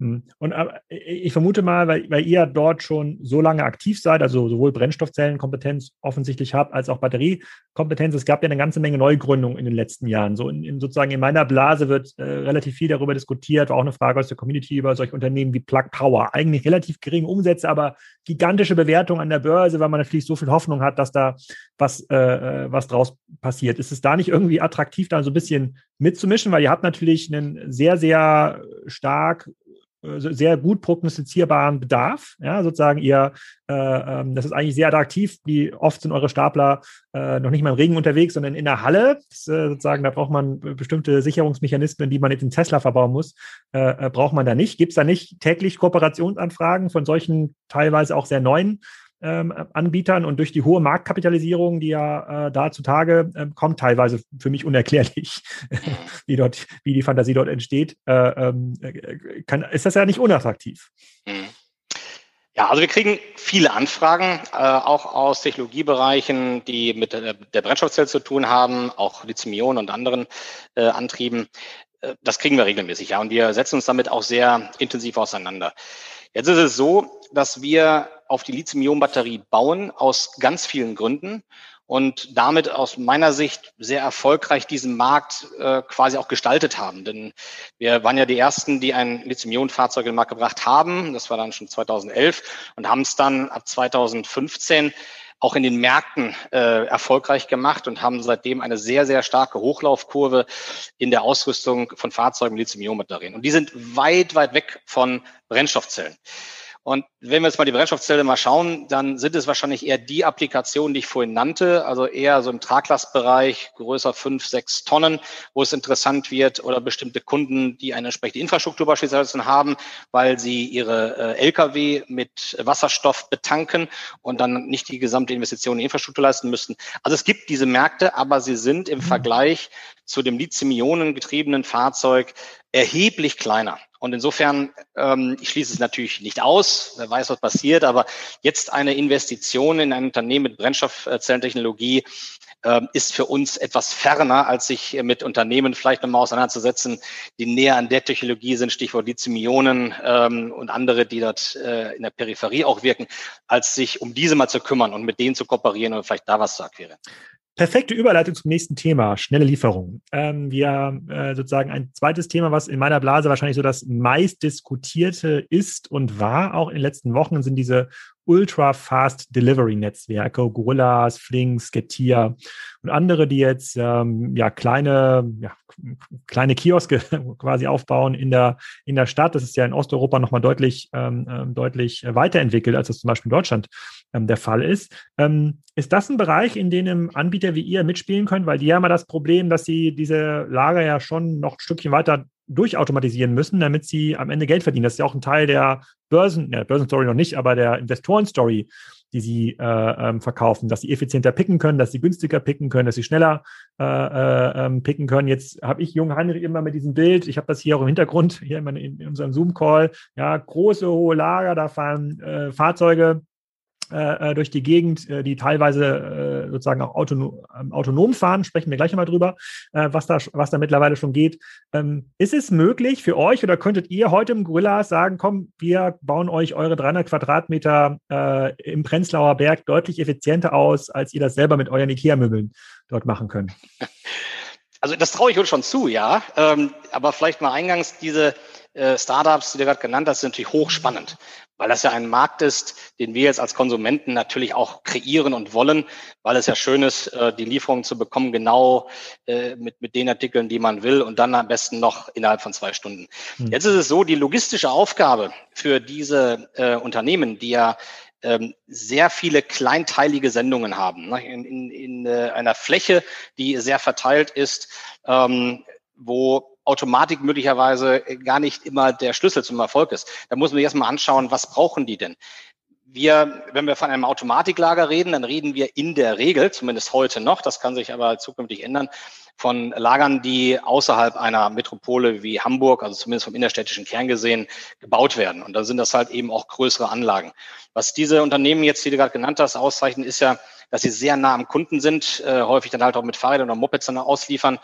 Hm. Und ich vermute mal, weil, weil ihr dort schon so lange aktiv seid, also sowohl Brennstoffzellenkompetenz offensichtlich habt, als auch Batteriekompetenz. Es gab ja eine ganze Menge Neugründungen in den letzten Jahren. So in, in sozusagen in meiner Blase wird äh, relativ viel darüber diskutiert. War auch eine Frage aus der Community über solche Unternehmen wie Plug Power. Eigentlich relativ geringe Umsätze, aber gigantische Bewertung an der Börse, weil man natürlich so viel Hoffnung hat, dass da was, äh, äh was draus passiert. Ist es da nicht irgendwie attraktiv, da so ein bisschen mitzumischen? Weil ihr habt natürlich einen sehr, sehr stark äh, sehr gut prognostizierbaren Bedarf. Ja, sozusagen ihr, äh, ähm, das ist eigentlich sehr attraktiv. Wie oft sind eure Stapler äh, noch nicht mal im Regen unterwegs, sondern in der Halle. Das, äh, sozusagen, da braucht man bestimmte Sicherungsmechanismen, die man jetzt in Tesla verbauen muss. Äh, äh, braucht man da nicht. Gibt es da nicht täglich Kooperationsanfragen von solchen teilweise auch sehr neuen ähm, Anbietern und durch die hohe Marktkapitalisierung, die ja äh, da zutage äh, kommt, teilweise für mich unerklärlich, wie dort, wie die Fantasie dort entsteht, äh, ähm, äh, kann, ist das ja nicht unattraktiv. Mhm. Ja, also wir kriegen viele Anfragen, äh, auch aus Technologiebereichen, die mit der, der Brennstoffzelle zu tun haben, auch Lithium-Ionen und anderen äh, Antrieben. Äh, das kriegen wir regelmäßig, ja. Und wir setzen uns damit auch sehr intensiv auseinander. Jetzt ist es so, dass wir auf die Lithium-Ionen-Batterie bauen aus ganz vielen Gründen. und damit aus meiner Sicht sehr erfolgreich diesen Markt äh, quasi auch gestaltet haben. Denn wir waren ja die Ersten, die ein Lithium-Ionen-Fahrzeug in den Markt gebracht haben. Das war dann schon 2011 und haben es dann ab 2015 auch in den Märkten äh, erfolgreich gemacht und haben seitdem eine sehr, sehr starke Hochlaufkurve in der Ausrüstung von Fahrzeugen mit Lithium-Ionen-Batterien. Und die sind weit, weit weg von Brennstoffzellen. Und wenn wir jetzt mal die Brennstoffzelle mal schauen, dann sind es wahrscheinlich eher die Applikationen, die ich vorhin nannte, also eher so im Traglastbereich, größer fünf, sechs Tonnen, wo es interessant wird oder bestimmte Kunden, die eine entsprechende Infrastruktur beispielsweise haben, weil sie ihre äh, Lkw mit Wasserstoff betanken und dann nicht die gesamte Investition in Infrastruktur leisten müssen. Also es gibt diese Märkte, aber sie sind im mhm. Vergleich zu dem Lithium-Ionen getriebenen Fahrzeug erheblich kleiner. Und insofern, ähm, ich schließe es natürlich nicht aus, wer weiß, was passiert, aber jetzt eine Investition in ein Unternehmen mit Brennstoffzellentechnologie äh, ist für uns etwas ferner, als sich mit Unternehmen vielleicht nochmal auseinanderzusetzen, die näher an der Technologie sind, Stichwort Lithium-Ionen ähm, und andere, die dort äh, in der Peripherie auch wirken, als sich um diese mal zu kümmern und mit denen zu kooperieren und vielleicht da was zu akquirieren. Perfekte Überleitung zum nächsten Thema, schnelle Lieferung. Ähm, wir äh, sozusagen ein zweites Thema, was in meiner Blase wahrscheinlich so das meist diskutierte ist und war auch in den letzten Wochen, sind diese Ultra-Fast Delivery-Netzwerke, Gorillas, Flinks, Getir und andere, die jetzt ähm, ja kleine, ja, kleine Kioske quasi aufbauen in der, in der Stadt. Das ist ja in Osteuropa nochmal deutlich, ähm, ähm, deutlich weiterentwickelt, als das zum Beispiel in Deutschland ähm, der Fall ist. Ähm, ist das ein Bereich, in dem Anbieter wie ihr mitspielen können? Weil die haben ja das Problem, dass sie diese Lager ja schon noch ein Stückchen weiter durchautomatisieren müssen, damit sie am Ende Geld verdienen. Das ist ja auch ein Teil der Börsen, ja, Börsenstory noch nicht, aber der Investorenstory, die sie äh, ähm, verkaufen, dass sie effizienter picken können, dass sie günstiger picken können, dass sie schneller äh, äh, ähm, picken können. Jetzt habe ich Jung Heinrich immer mit diesem Bild, ich habe das hier auch im Hintergrund, hier in, in unserem Zoom-Call, ja, große, hohe Lager, da fahren äh, Fahrzeuge äh, äh, durch die Gegend, äh, die teilweise äh, sozusagen auch autonom, ähm, autonom fahren, sprechen wir gleich nochmal drüber, äh, was, da, was da mittlerweile schon geht. Ähm, ist es möglich für euch oder könntet ihr heute im Gorilla sagen, komm, wir bauen euch eure 300 Quadratmeter äh, im Prenzlauer Berg deutlich effizienter aus, als ihr das selber mit euren Ikea-Möbeln dort machen könnt? Also das traue ich uns schon zu, ja. Ähm, aber vielleicht mal eingangs diese äh, Startups, die du gerade genannt hast, sind natürlich hochspannend, weil das ja ein Markt ist, den wir jetzt als Konsumenten natürlich auch kreieren und wollen, weil es ja schön ist, äh, die Lieferung zu bekommen, genau äh, mit, mit den Artikeln, die man will und dann am besten noch innerhalb von zwei Stunden. Mhm. Jetzt ist es so, die logistische Aufgabe für diese äh, Unternehmen, die ja ähm, sehr viele kleinteilige Sendungen haben, ne, in, in, in einer Fläche, die sehr verteilt ist, ähm, wo Automatik möglicherweise gar nicht immer der Schlüssel zum Erfolg ist. Da muss man erstmal anschauen, was brauchen die denn? Wir, wenn wir von einem Automatiklager reden, dann reden wir in der Regel, zumindest heute noch, das kann sich aber zukünftig ändern, von Lagern, die außerhalb einer Metropole wie Hamburg, also zumindest vom innerstädtischen Kern gesehen, gebaut werden. Und da sind das halt eben auch größere Anlagen. Was diese Unternehmen jetzt, die du gerade genannt hast, auszeichnen, ist ja, dass sie sehr nah am Kunden sind, äh, häufig dann halt auch mit Fahrrädern oder Mopeds dann ausliefern.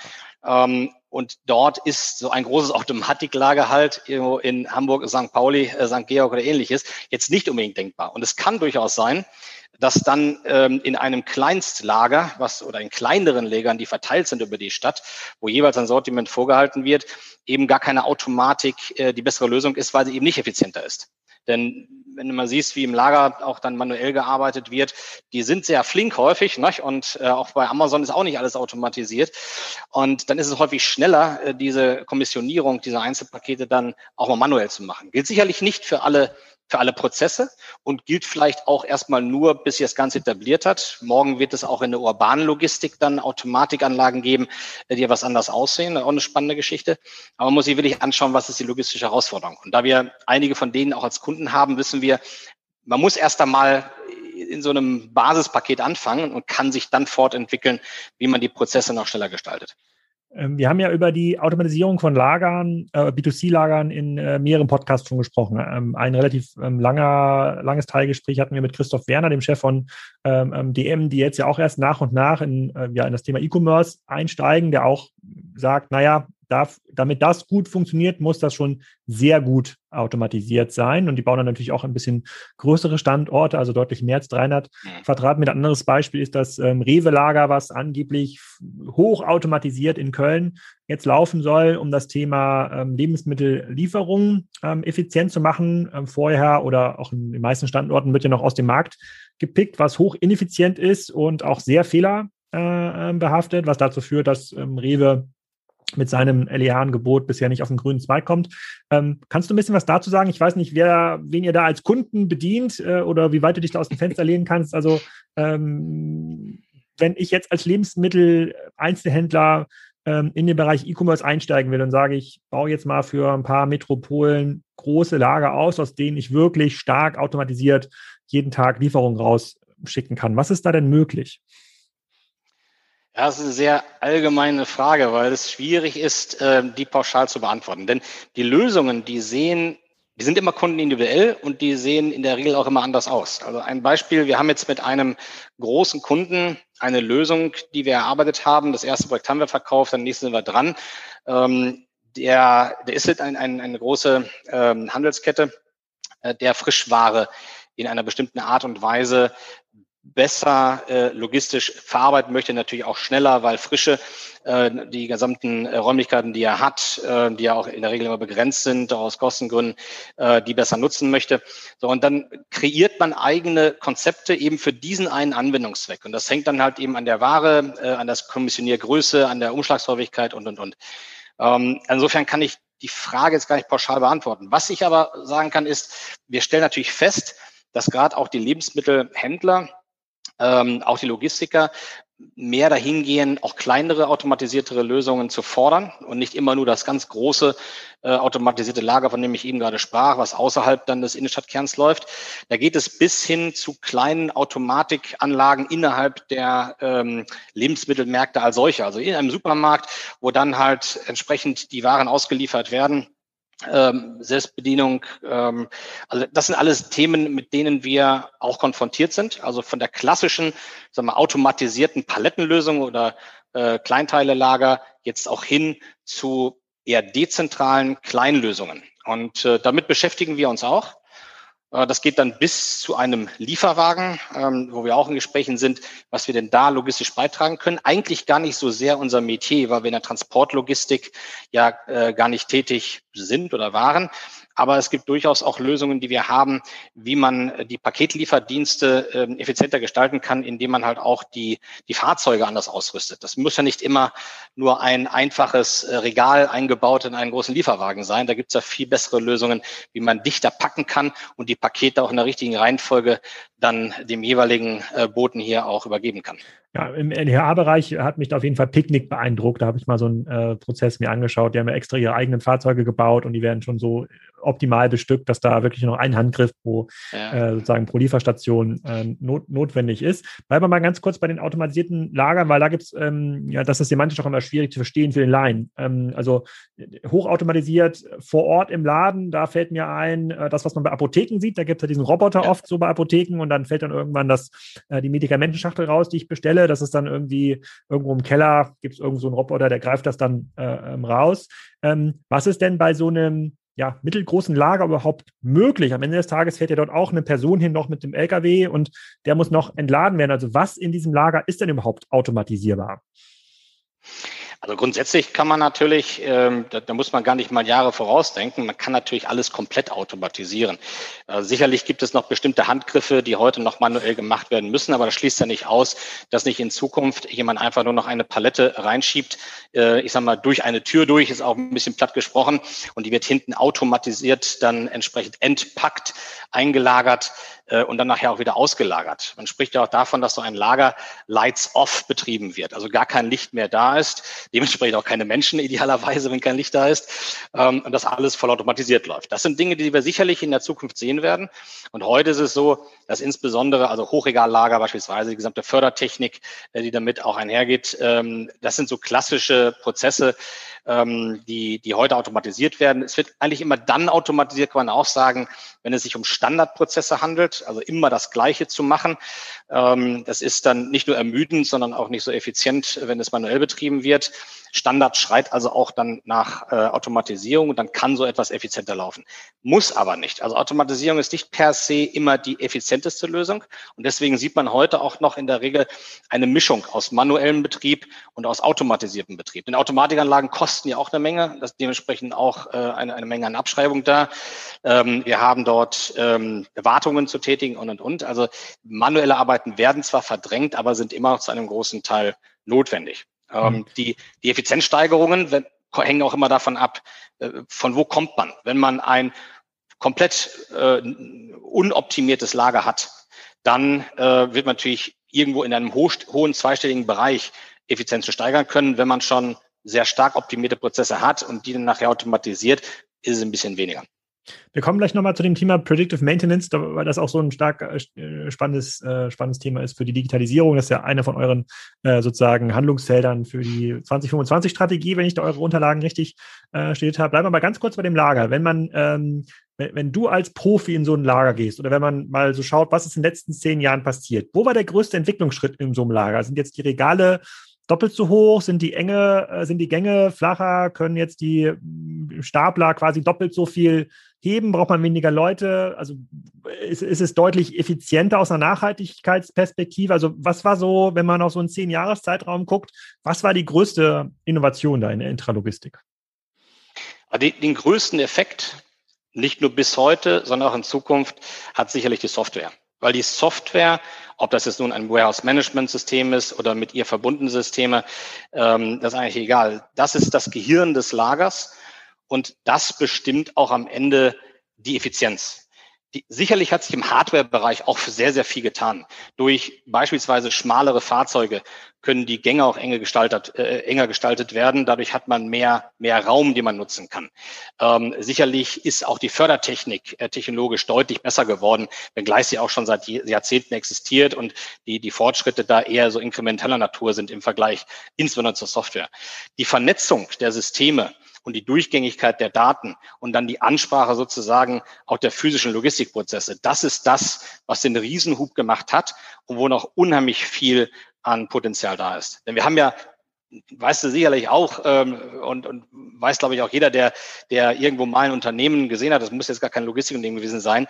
Ähm, und dort ist so ein großes Automatiklager halt in Hamburg, St. Pauli, äh, St. Georg oder ähnliches jetzt nicht unbedingt denkbar. Und es kann durchaus sein, dass dann ähm, in einem Kleinstlager, was oder in kleineren Lägern, die verteilt sind über die Stadt, wo jeweils ein Sortiment vorgehalten wird, eben gar keine Automatik äh, die bessere Lösung ist, weil sie eben nicht effizienter ist. Denn wenn du mal siehst, wie im Lager auch dann manuell gearbeitet wird, die sind sehr flink häufig. Ne? Und äh, auch bei Amazon ist auch nicht alles automatisiert. Und dann ist es häufig schneller, äh, diese Kommissionierung dieser Einzelpakete dann auch mal manuell zu machen. Gilt sicherlich nicht für alle für alle Prozesse und gilt vielleicht auch erstmal nur, bis sich das Ganze etabliert hat. Morgen wird es auch in der urbanen Logistik dann Automatikanlagen geben, die ja was anders aussehen. Auch eine spannende Geschichte. Aber man muss sich wirklich anschauen, was ist die logistische Herausforderung. Und da wir einige von denen auch als Kunden haben, wissen wir, man muss erst einmal in so einem Basispaket anfangen und kann sich dann fortentwickeln, wie man die Prozesse noch schneller gestaltet. Ähm, wir haben ja über die Automatisierung von Lagern, äh, B2C-Lagern in äh, mehreren Podcasts schon gesprochen. Ähm, ein relativ ähm, langer, langes Teilgespräch hatten wir mit Christoph Werner, dem Chef von DM, die jetzt ja auch erst nach und nach in, äh, ja, in das Thema E-Commerce einsteigen, der auch sagt, naja, darf, damit das gut funktioniert, muss das schon sehr gut automatisiert sein. Und die bauen dann natürlich auch ein bisschen größere Standorte, also deutlich mehr als 300 mhm. Quadratmeter. Ein anderes Beispiel ist das ähm, Rewe-Lager, was angeblich hochautomatisiert in Köln jetzt laufen soll, um das Thema ähm, Lebensmittellieferung ähm, effizient zu machen. Ähm, vorher oder auch in den meisten Standorten wird ja noch aus dem Markt gepickt, was hoch ineffizient ist und auch sehr fehlerbehaftet, äh, was dazu führt, dass ähm, Rewe mit seinem LEH-Angebot bisher nicht auf den grünen Zweig kommt. Ähm, kannst du ein bisschen was dazu sagen? Ich weiß nicht, wer, wen ihr da als Kunden bedient äh, oder wie weit du dich da aus dem Fenster lehnen kannst. Also ähm, wenn ich jetzt als Lebensmittel-Einzelhändler ähm, in den Bereich E-Commerce einsteigen will und sage, ich baue jetzt mal für ein paar Metropolen große Lager aus, aus denen ich wirklich stark automatisiert jeden Tag Lieferungen rausschicken kann. Was ist da denn möglich? Ja, das ist eine sehr allgemeine Frage, weil es schwierig ist, ähm, die pauschal zu beantworten. Denn die Lösungen, die sehen, die sind immer kundenindividuell und die sehen in der Regel auch immer anders aus. Also ein Beispiel, wir haben jetzt mit einem großen Kunden eine Lösung, die wir erarbeitet haben. Das erste Projekt haben wir verkauft, dann nächstes sind wir dran. Ähm, der, der ist ein, ein, eine große ähm, Handelskette, äh, der Frischware in einer bestimmten Art und Weise besser äh, logistisch verarbeiten möchte, natürlich auch schneller, weil Frische äh, die gesamten äh, Räumlichkeiten, die er hat, äh, die ja auch in der Regel immer begrenzt sind aus Kostengründen, äh, die besser nutzen möchte. So und dann kreiert man eigene Konzepte eben für diesen einen Anwendungszweck und das hängt dann halt eben an der Ware, äh, an der Kommissioniergröße, an der Umschlagshäufigkeit und und und. Ähm, insofern kann ich die Frage jetzt gar nicht pauschal beantworten. Was ich aber sagen kann, ist, wir stellen natürlich fest, dass gerade auch die Lebensmittelhändler ähm, auch die Logistiker mehr dahin gehen, auch kleinere automatisiertere Lösungen zu fordern und nicht immer nur das ganz große äh, automatisierte Lager, von dem ich eben gerade sprach, was außerhalb dann des Innenstadtkerns läuft. Da geht es bis hin zu kleinen Automatikanlagen innerhalb der ähm, Lebensmittelmärkte als solche, also in einem Supermarkt, wo dann halt entsprechend die Waren ausgeliefert werden ähm, Selbstbedienung. Ähm, also das sind alles Themen, mit denen wir auch konfrontiert sind. Also von der klassischen, sagen wir, automatisierten Palettenlösung oder äh, Kleinteilelager jetzt auch hin zu eher dezentralen Kleinlösungen. Und äh, damit beschäftigen wir uns auch. Äh, das geht dann bis zu einem Lieferwagen, ähm, wo wir auch in Gesprächen sind, was wir denn da logistisch beitragen können. Eigentlich gar nicht so sehr unser Metier, weil wir in der Transportlogistik ja äh, gar nicht tätig sind oder waren. Aber es gibt durchaus auch Lösungen, die wir haben, wie man die Paketlieferdienste äh, effizienter gestalten kann, indem man halt auch die, die Fahrzeuge anders ausrüstet. Das muss ja nicht immer nur ein einfaches äh, Regal eingebaut in einen großen Lieferwagen sein. Da gibt es ja viel bessere Lösungen, wie man dichter packen kann und die Pakete auch in der richtigen Reihenfolge dann dem jeweiligen äh, Boten hier auch übergeben kann. Ja, im LHA-Bereich hat mich auf jeden Fall Picknick beeindruckt. Da habe ich mal so einen äh, Prozess mir angeschaut. Die haben ja extra ihre eigenen Fahrzeuge gebaut und die werden schon so optimal bestückt, dass da wirklich noch ein Handgriff pro ja. äh, sozusagen pro Lieferstation äh, not, notwendig ist. Bleiben wir mal ganz kurz bei den automatisierten Lagern, weil da gibt es, ähm, ja, das ist semantisch auch immer schwierig zu verstehen für den Laien. Ähm, also hochautomatisiert vor Ort im Laden, da fällt mir ein, äh, das, was man bei Apotheken sieht, da gibt es ja diesen Roboter ja. oft so bei Apotheken und dann fällt dann irgendwann das, äh, die Medikamentenschachtel raus, die ich bestelle. Das ist dann irgendwie irgendwo im Keller, gibt es irgendwo so einen Roboter, der greift das dann äh, ähm, raus. Ähm, was ist denn bei so einem ja, mittelgroßen Lager überhaupt möglich? Am Ende des Tages fährt ja dort auch eine Person hin noch mit dem LKW und der muss noch entladen werden. Also was in diesem Lager ist denn überhaupt automatisierbar? Also grundsätzlich kann man natürlich, ähm, da, da, muss man gar nicht mal Jahre vorausdenken, man kann natürlich alles komplett automatisieren. Äh, sicherlich gibt es noch bestimmte Handgriffe, die heute noch manuell gemacht werden müssen, aber das schließt ja nicht aus, dass nicht in Zukunft jemand einfach nur noch eine Palette reinschiebt, äh, ich sag mal, durch eine Tür durch, ist auch ein bisschen platt gesprochen, und die wird hinten automatisiert dann entsprechend entpackt, eingelagert äh, und dann nachher auch wieder ausgelagert. Man spricht ja auch davon, dass so ein Lager lights off betrieben wird, also gar kein Licht mehr da ist, dementsprechend auch keine Menschen idealerweise, wenn kein Licht da ist ähm, und das alles vollautomatisiert läuft. Das sind Dinge, die wir sicherlich in der Zukunft sehen werden. Und heute ist es so, dass insbesondere, also Hochregallager beispielsweise, die gesamte Fördertechnik, äh, die damit auch einhergeht, ähm, das sind so klassische Prozesse, ähm, die, die heute automatisiert werden. Es wird eigentlich immer dann automatisiert, kann man auch sagen, wenn es sich um Standardprozesse handelt, also immer das Gleiche zu machen. Ähm, das ist dann nicht nur ermüdend, sondern auch nicht so effizient, wenn es manuell betrieben wird. Standard schreit also auch dann nach äh, Automatisierung und dann kann so etwas effizienter laufen. Muss aber nicht. Also Automatisierung ist nicht per se immer die effizienteste Lösung und deswegen sieht man heute auch noch in der Regel eine Mischung aus manuellem Betrieb und aus automatisiertem Betrieb. Denn Automatikanlagen kosten ja auch eine Menge, das dementsprechend auch äh, eine, eine Menge an Abschreibung da. Ähm, wir haben dort ähm, Wartungen zu tätigen und und und. Also manuelle Arbeiten werden zwar verdrängt, aber sind immer noch zu einem großen Teil notwendig. Ähm, mhm. die, die Effizienzsteigerungen wenn, hängen auch immer davon ab, äh, von wo kommt man. Wenn man ein komplett äh, unoptimiertes Lager hat, dann äh, wird man natürlich irgendwo in einem ho hohen zweistelligen Bereich Effizienzen steigern können. Wenn man schon sehr stark optimierte Prozesse hat und die dann nachher automatisiert, ist es ein bisschen weniger. Wir kommen gleich nochmal zu dem Thema Predictive Maintenance, weil das auch so ein stark äh, spannendes, äh, spannendes Thema ist für die Digitalisierung. Das ist ja eine von euren äh, sozusagen Handlungsfeldern für die 2025-Strategie, wenn ich da eure Unterlagen richtig äh, steht habe. Bleiben wir mal ganz kurz bei dem Lager. Wenn man, ähm, wenn, du als Profi in so ein Lager gehst oder wenn man mal so schaut, was ist in den letzten zehn Jahren passiert, wo war der größte Entwicklungsschritt in so einem Lager? Sind jetzt die Regale doppelt so hoch? Sind die enge, äh, sind die Gänge flacher? Können jetzt die Stapler quasi doppelt so viel heben? Braucht man weniger Leute? Also ist, ist es deutlich effizienter aus einer Nachhaltigkeitsperspektive? Also was war so, wenn man auf so einen zehn Jahres Zeitraum guckt, was war die größte Innovation da in der Intralogistik? Den, den größten Effekt, nicht nur bis heute, sondern auch in Zukunft, hat sicherlich die Software. Weil die Software, ob das jetzt nun ein Warehouse-Management-System ist oder mit ihr verbundene Systeme, ähm, das ist eigentlich egal. Das ist das Gehirn des Lagers und das bestimmt auch am Ende die Effizienz. Die, sicherlich hat sich im Hardware-Bereich auch sehr, sehr viel getan. Durch beispielsweise schmalere Fahrzeuge können die Gänge auch enge gestaltet, äh, enger gestaltet werden. Dadurch hat man mehr, mehr Raum, den man nutzen kann. Ähm, sicherlich ist auch die Fördertechnik äh, technologisch deutlich besser geworden, wenngleich sie auch schon seit Jahrzehnten existiert und die, die Fortschritte da eher so inkrementeller Natur sind im Vergleich, insbesondere zur Software. Die Vernetzung der Systeme und die Durchgängigkeit der Daten und dann die Ansprache sozusagen auch der physischen Logistikprozesse. Das ist das, was den Riesenhub gemacht hat und wo noch unheimlich viel an Potenzial da ist. Denn wir haben ja weißt du sicherlich auch ähm, und, und weiß, glaube ich, auch jeder, der, der irgendwo mal ein Unternehmen gesehen hat, das muss jetzt gar kein Logistikunternehmen gewesen sein,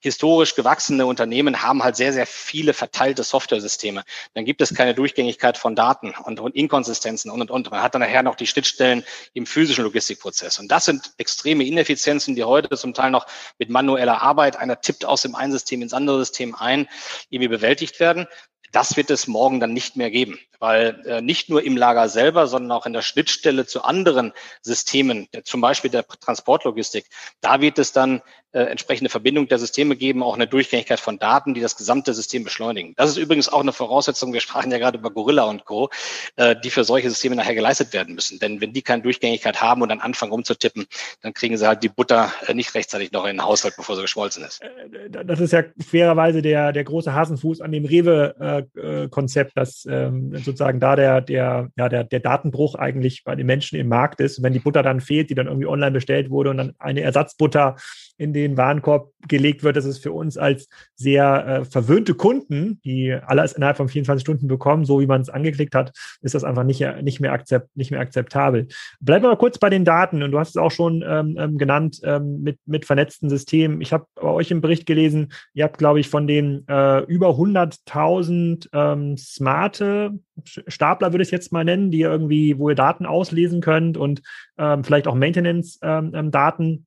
historisch gewachsene Unternehmen haben halt sehr, sehr viele verteilte Software-Systeme. Dann gibt es keine Durchgängigkeit von Daten und, und Inkonsistenzen und, und, und. Man hat dann nachher noch die Schnittstellen im physischen Logistikprozess. Und das sind extreme Ineffizienzen, die heute zum Teil noch mit manueller Arbeit, einer tippt aus dem einen System ins andere System ein, irgendwie bewältigt werden. Das wird es morgen dann nicht mehr geben, weil äh, nicht nur im Lager selber, sondern auch in der Schnittstelle zu anderen Systemen, zum Beispiel der Transportlogistik, da wird es dann äh, entsprechende Verbindung der Systeme geben, auch eine Durchgängigkeit von Daten, die das gesamte System beschleunigen. Das ist übrigens auch eine Voraussetzung, wir sprachen ja gerade über Gorilla und Co., äh, die für solche Systeme nachher geleistet werden müssen. Denn wenn die keine Durchgängigkeit haben und dann anfangen umzutippen, dann kriegen sie halt die Butter äh, nicht rechtzeitig noch in den Haushalt, bevor sie geschmolzen ist. Äh, das ist ja fairerweise der, der große Hasenfuß an dem Rewe-Konzept, dass ähm, sozusagen da der, der, ja, der, der Datenbruch eigentlich bei den Menschen im Markt ist. Und wenn die Butter dann fehlt, die dann irgendwie online bestellt wurde und dann eine Ersatzbutter in den Warenkorb gelegt wird, das ist für uns als sehr äh, verwöhnte Kunden, die alles innerhalb von 24 Stunden bekommen, so wie man es angeklickt hat, ist das einfach nicht, nicht, mehr, akzept, nicht mehr akzeptabel. Bleiben wir mal kurz bei den Daten und du hast es auch schon ähm, ähm genannt ähm, mit, mit vernetzten Systemen. Ich habe bei euch im Bericht gelesen, ihr habt, glaube ich, von den äh, über 100.000 ähm, smarte Stapler, würde ich es jetzt mal nennen, die irgendwie, wo ihr Daten auslesen könnt und ähm, vielleicht auch Maintenance-Daten ähm, ähm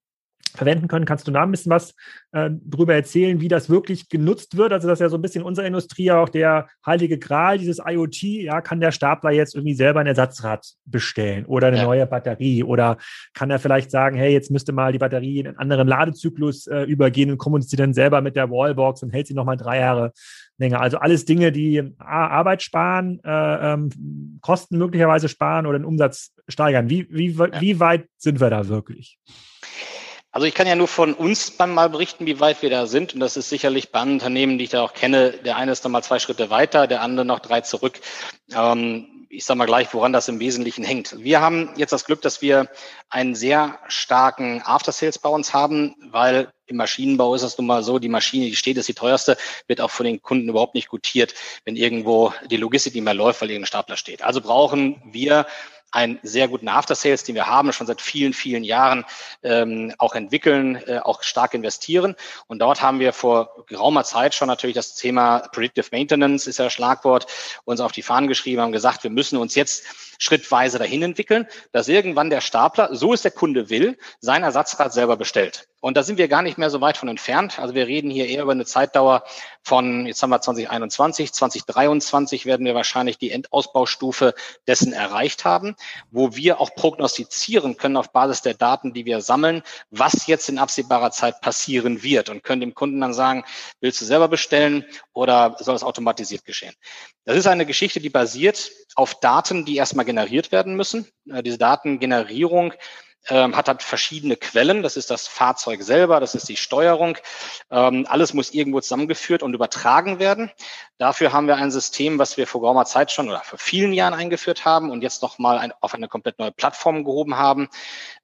verwenden können. Kannst du da ein bisschen was äh, drüber erzählen, wie das wirklich genutzt wird? Also das ist ja so ein bisschen unsere Industrie auch der heilige Gral, dieses IoT. Ja, kann der Stapler jetzt irgendwie selber ein Ersatzrad bestellen oder eine ja. neue Batterie? Oder kann er vielleicht sagen, hey, jetzt müsste mal die Batterie in einen anderen Ladezyklus äh, übergehen und kommuniziert dann selber mit der Wallbox und hält sie nochmal drei Jahre länger. Also alles Dinge, die A, Arbeit sparen, äh, ähm, Kosten möglicherweise sparen oder den Umsatz steigern. Wie, wie, ja. wie weit sind wir da wirklich? Also ich kann ja nur von uns mal berichten, wie weit wir da sind. Und das ist sicherlich bei anderen Unternehmen, die ich da auch kenne, der eine ist dann mal zwei Schritte weiter, der andere noch drei zurück. Ähm, ich sage mal gleich, woran das im Wesentlichen hängt. Wir haben jetzt das Glück, dass wir einen sehr starken After-Sales bei uns haben, weil im Maschinenbau ist es nun mal so, die Maschine, die steht, ist die teuerste, wird auch von den Kunden überhaupt nicht gutiert, wenn irgendwo die Logistik nicht mehr läuft, weil irgendein Stapler steht. Also brauchen wir einen sehr guten After-Sales, den wir haben, schon seit vielen, vielen Jahren ähm, auch entwickeln, äh, auch stark investieren. Und dort haben wir vor geraumer Zeit schon natürlich das Thema Predictive Maintenance, ist ja Schlagwort, uns auf die Fahnen geschrieben, haben gesagt, wir müssen uns jetzt schrittweise dahin entwickeln, dass irgendwann der Stapler, so es der Kunde will, sein Ersatzrad selber bestellt. Und da sind wir gar nicht mehr so weit von entfernt. Also wir reden hier eher über eine Zeitdauer von, jetzt haben wir 2021, 2023 werden wir wahrscheinlich die Endausbaustufe dessen erreicht haben, wo wir auch prognostizieren können auf Basis der Daten, die wir sammeln, was jetzt in absehbarer Zeit passieren wird und können dem Kunden dann sagen, willst du selber bestellen oder soll es automatisiert geschehen? Das ist eine Geschichte, die basiert auf Daten, die erstmal generiert werden müssen. Äh, diese Datengenerierung ähm, hat halt verschiedene Quellen. Das ist das Fahrzeug selber, das ist die Steuerung. Ähm, alles muss irgendwo zusammengeführt und übertragen werden. Dafür haben wir ein System, was wir vor geraumer Zeit schon oder vor vielen Jahren eingeführt haben und jetzt nochmal ein, auf eine komplett neue Plattform gehoben haben,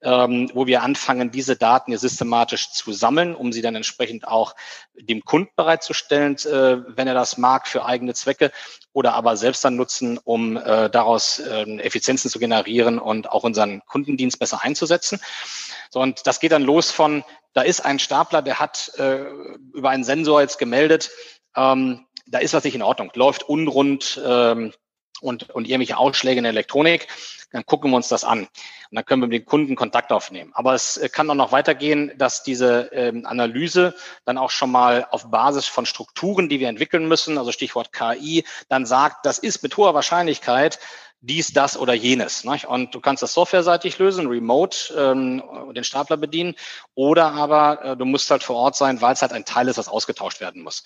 ähm, wo wir anfangen, diese Daten hier systematisch zu sammeln, um sie dann entsprechend auch dem Kunden bereitzustellen, äh, wenn er das mag, für eigene Zwecke oder aber selbst dann nutzen, um äh, daraus äh, Effizienzen zu generieren und auch unseren Kundendienst besser einzusetzen. So, und das geht dann los von, da ist ein Stapler, der hat äh, über einen Sensor jetzt gemeldet, ähm, da ist was nicht in Ordnung, läuft unrund ähm, und, und irgendwelche Ausschläge in der Elektronik, dann gucken wir uns das an. Und dann können wir mit den Kunden Kontakt aufnehmen. Aber es äh, kann auch noch weitergehen, dass diese ähm, Analyse dann auch schon mal auf Basis von Strukturen, die wir entwickeln müssen, also Stichwort KI, dann sagt, das ist mit hoher Wahrscheinlichkeit dies, das oder jenes. Nicht? Und du kannst das softwareseitig lösen, remote ähm, den Stapler bedienen, oder aber äh, du musst halt vor Ort sein, weil es halt ein Teil ist, was ausgetauscht werden muss.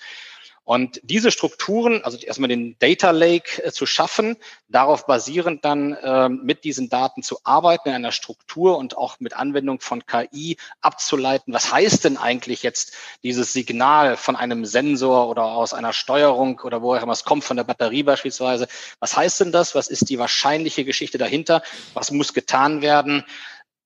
Und diese Strukturen, also erstmal den Data Lake äh, zu schaffen, darauf basierend dann äh, mit diesen Daten zu arbeiten in einer Struktur und auch mit Anwendung von KI abzuleiten. Was heißt denn eigentlich jetzt dieses Signal von einem Sensor oder aus einer Steuerung oder wo auch immer es kommt, von der Batterie beispielsweise? Was heißt denn das? Was ist die wahrscheinliche Geschichte dahinter? Was muss getan werden?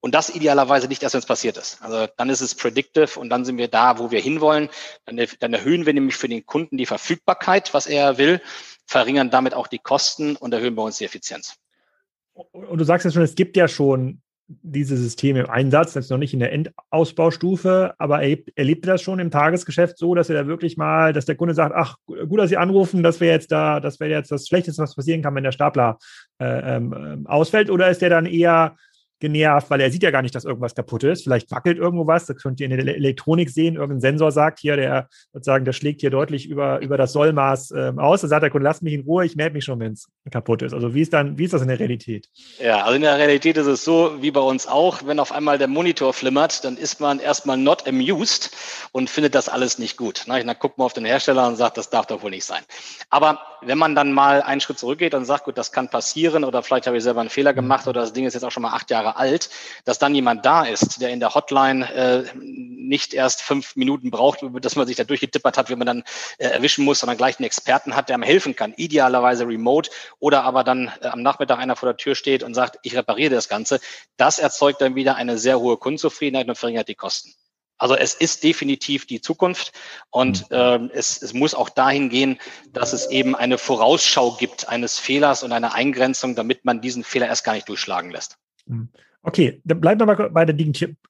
Und das idealerweise nicht erst, wenn es passiert ist. Also dann ist es predictive und dann sind wir da, wo wir hinwollen. Dann, dann erhöhen wir nämlich für den Kunden die Verfügbarkeit, was er will, verringern damit auch die Kosten und erhöhen bei uns die Effizienz. Und du sagst ja schon, es gibt ja schon diese Systeme im Einsatz, jetzt noch nicht in der Endausbaustufe, aber erlebt, erlebt ihr das schon im Tagesgeschäft so, dass ihr da wirklich mal, dass der Kunde sagt, ach, gut, dass Sie anrufen, das wäre jetzt da, das wäre jetzt das Schlechteste, was passieren kann, wenn der Stapler äh, ähm, ausfällt, oder ist der dann eher genervt, weil er sieht ja gar nicht, dass irgendwas kaputt ist. Vielleicht wackelt irgendwo was, das könnt ihr in der Elektronik sehen. Irgendein Sensor sagt hier, der sozusagen, der schlägt hier deutlich über, über das Sollmaß äh, aus. Da sagt der Kunde, lass mich in Ruhe, ich melde mich schon, wenn es kaputt ist. Also wie ist dann, wie ist das in der Realität? Ja, also in der Realität ist es so, wie bei uns auch, wenn auf einmal der Monitor flimmert, dann ist man erstmal not amused und findet das alles nicht gut. Na, dann guckt man auf den Hersteller und sagt, das darf doch wohl nicht sein. Aber wenn man dann mal einen Schritt zurückgeht und sagt, gut, das kann passieren oder vielleicht habe ich selber einen Fehler gemacht oder das Ding ist jetzt auch schon mal acht Jahre Jahre alt, dass dann jemand da ist, der in der Hotline äh, nicht erst fünf Minuten braucht, dass man sich da durchgetippert hat, wie man dann äh, erwischen muss, sondern gleich einen Experten hat, der einem helfen kann, idealerweise remote oder aber dann äh, am Nachmittag einer vor der Tür steht und sagt, ich repariere das Ganze. Das erzeugt dann wieder eine sehr hohe Kundenzufriedenheit und verringert die Kosten. Also es ist definitiv die Zukunft und mhm. ähm, es, es muss auch dahin gehen, dass es eben eine Vorausschau gibt eines Fehlers und eine Eingrenzung, damit man diesen Fehler erst gar nicht durchschlagen lässt. Hm. Okay, dann bleiben wir mal bei der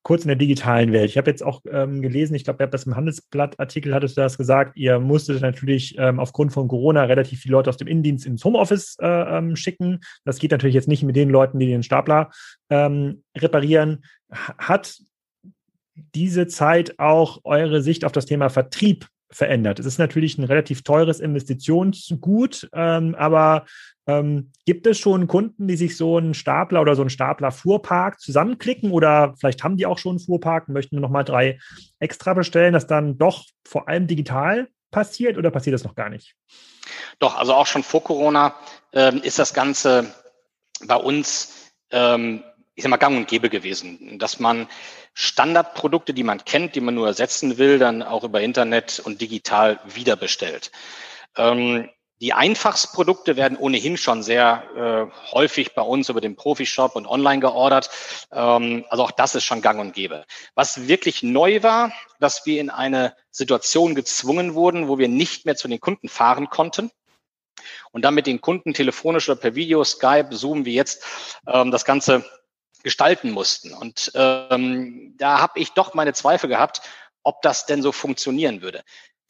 kurz in der digitalen Welt. Ich habe jetzt auch ähm, gelesen, ich glaube, ihr habt das im Handelsblatt-Artikel, hattest du das gesagt, ihr musstet natürlich ähm, aufgrund von Corona relativ viele Leute aus dem Innendienst ins Homeoffice äh, ähm, schicken. Das geht natürlich jetzt nicht mit den Leuten, die den Stapler ähm, reparieren. Hat diese Zeit auch eure Sicht auf das Thema Vertrieb verändert. Es ist natürlich ein relativ teures Investitionsgut, ähm, aber ähm, gibt es schon Kunden, die sich so einen Stapler oder so einen Stapler-Fuhrpark zusammenklicken oder vielleicht haben die auch schon einen Fuhrpark und möchten nur noch mal drei extra bestellen, das dann doch vor allem digital passiert oder passiert das noch gar nicht? Doch, also auch schon vor Corona ähm, ist das Ganze bei uns, ähm, ich sag mal, gang und gäbe gewesen, dass man Standardprodukte, die man kennt, die man nur ersetzen will, dann auch über Internet und digital wiederbestellt. Ähm, die Einfachsprodukte werden ohnehin schon sehr äh, häufig bei uns über den Profishop und online geordert. Ähm, also auch das ist schon gang und gäbe. Was wirklich neu war, dass wir in eine Situation gezwungen wurden, wo wir nicht mehr zu den Kunden fahren konnten. und dann mit den Kunden telefonisch oder per Video, Skype, Zoom wie jetzt ähm, das Ganze gestalten mussten. Und ähm, da habe ich doch meine Zweifel gehabt, ob das denn so funktionieren würde.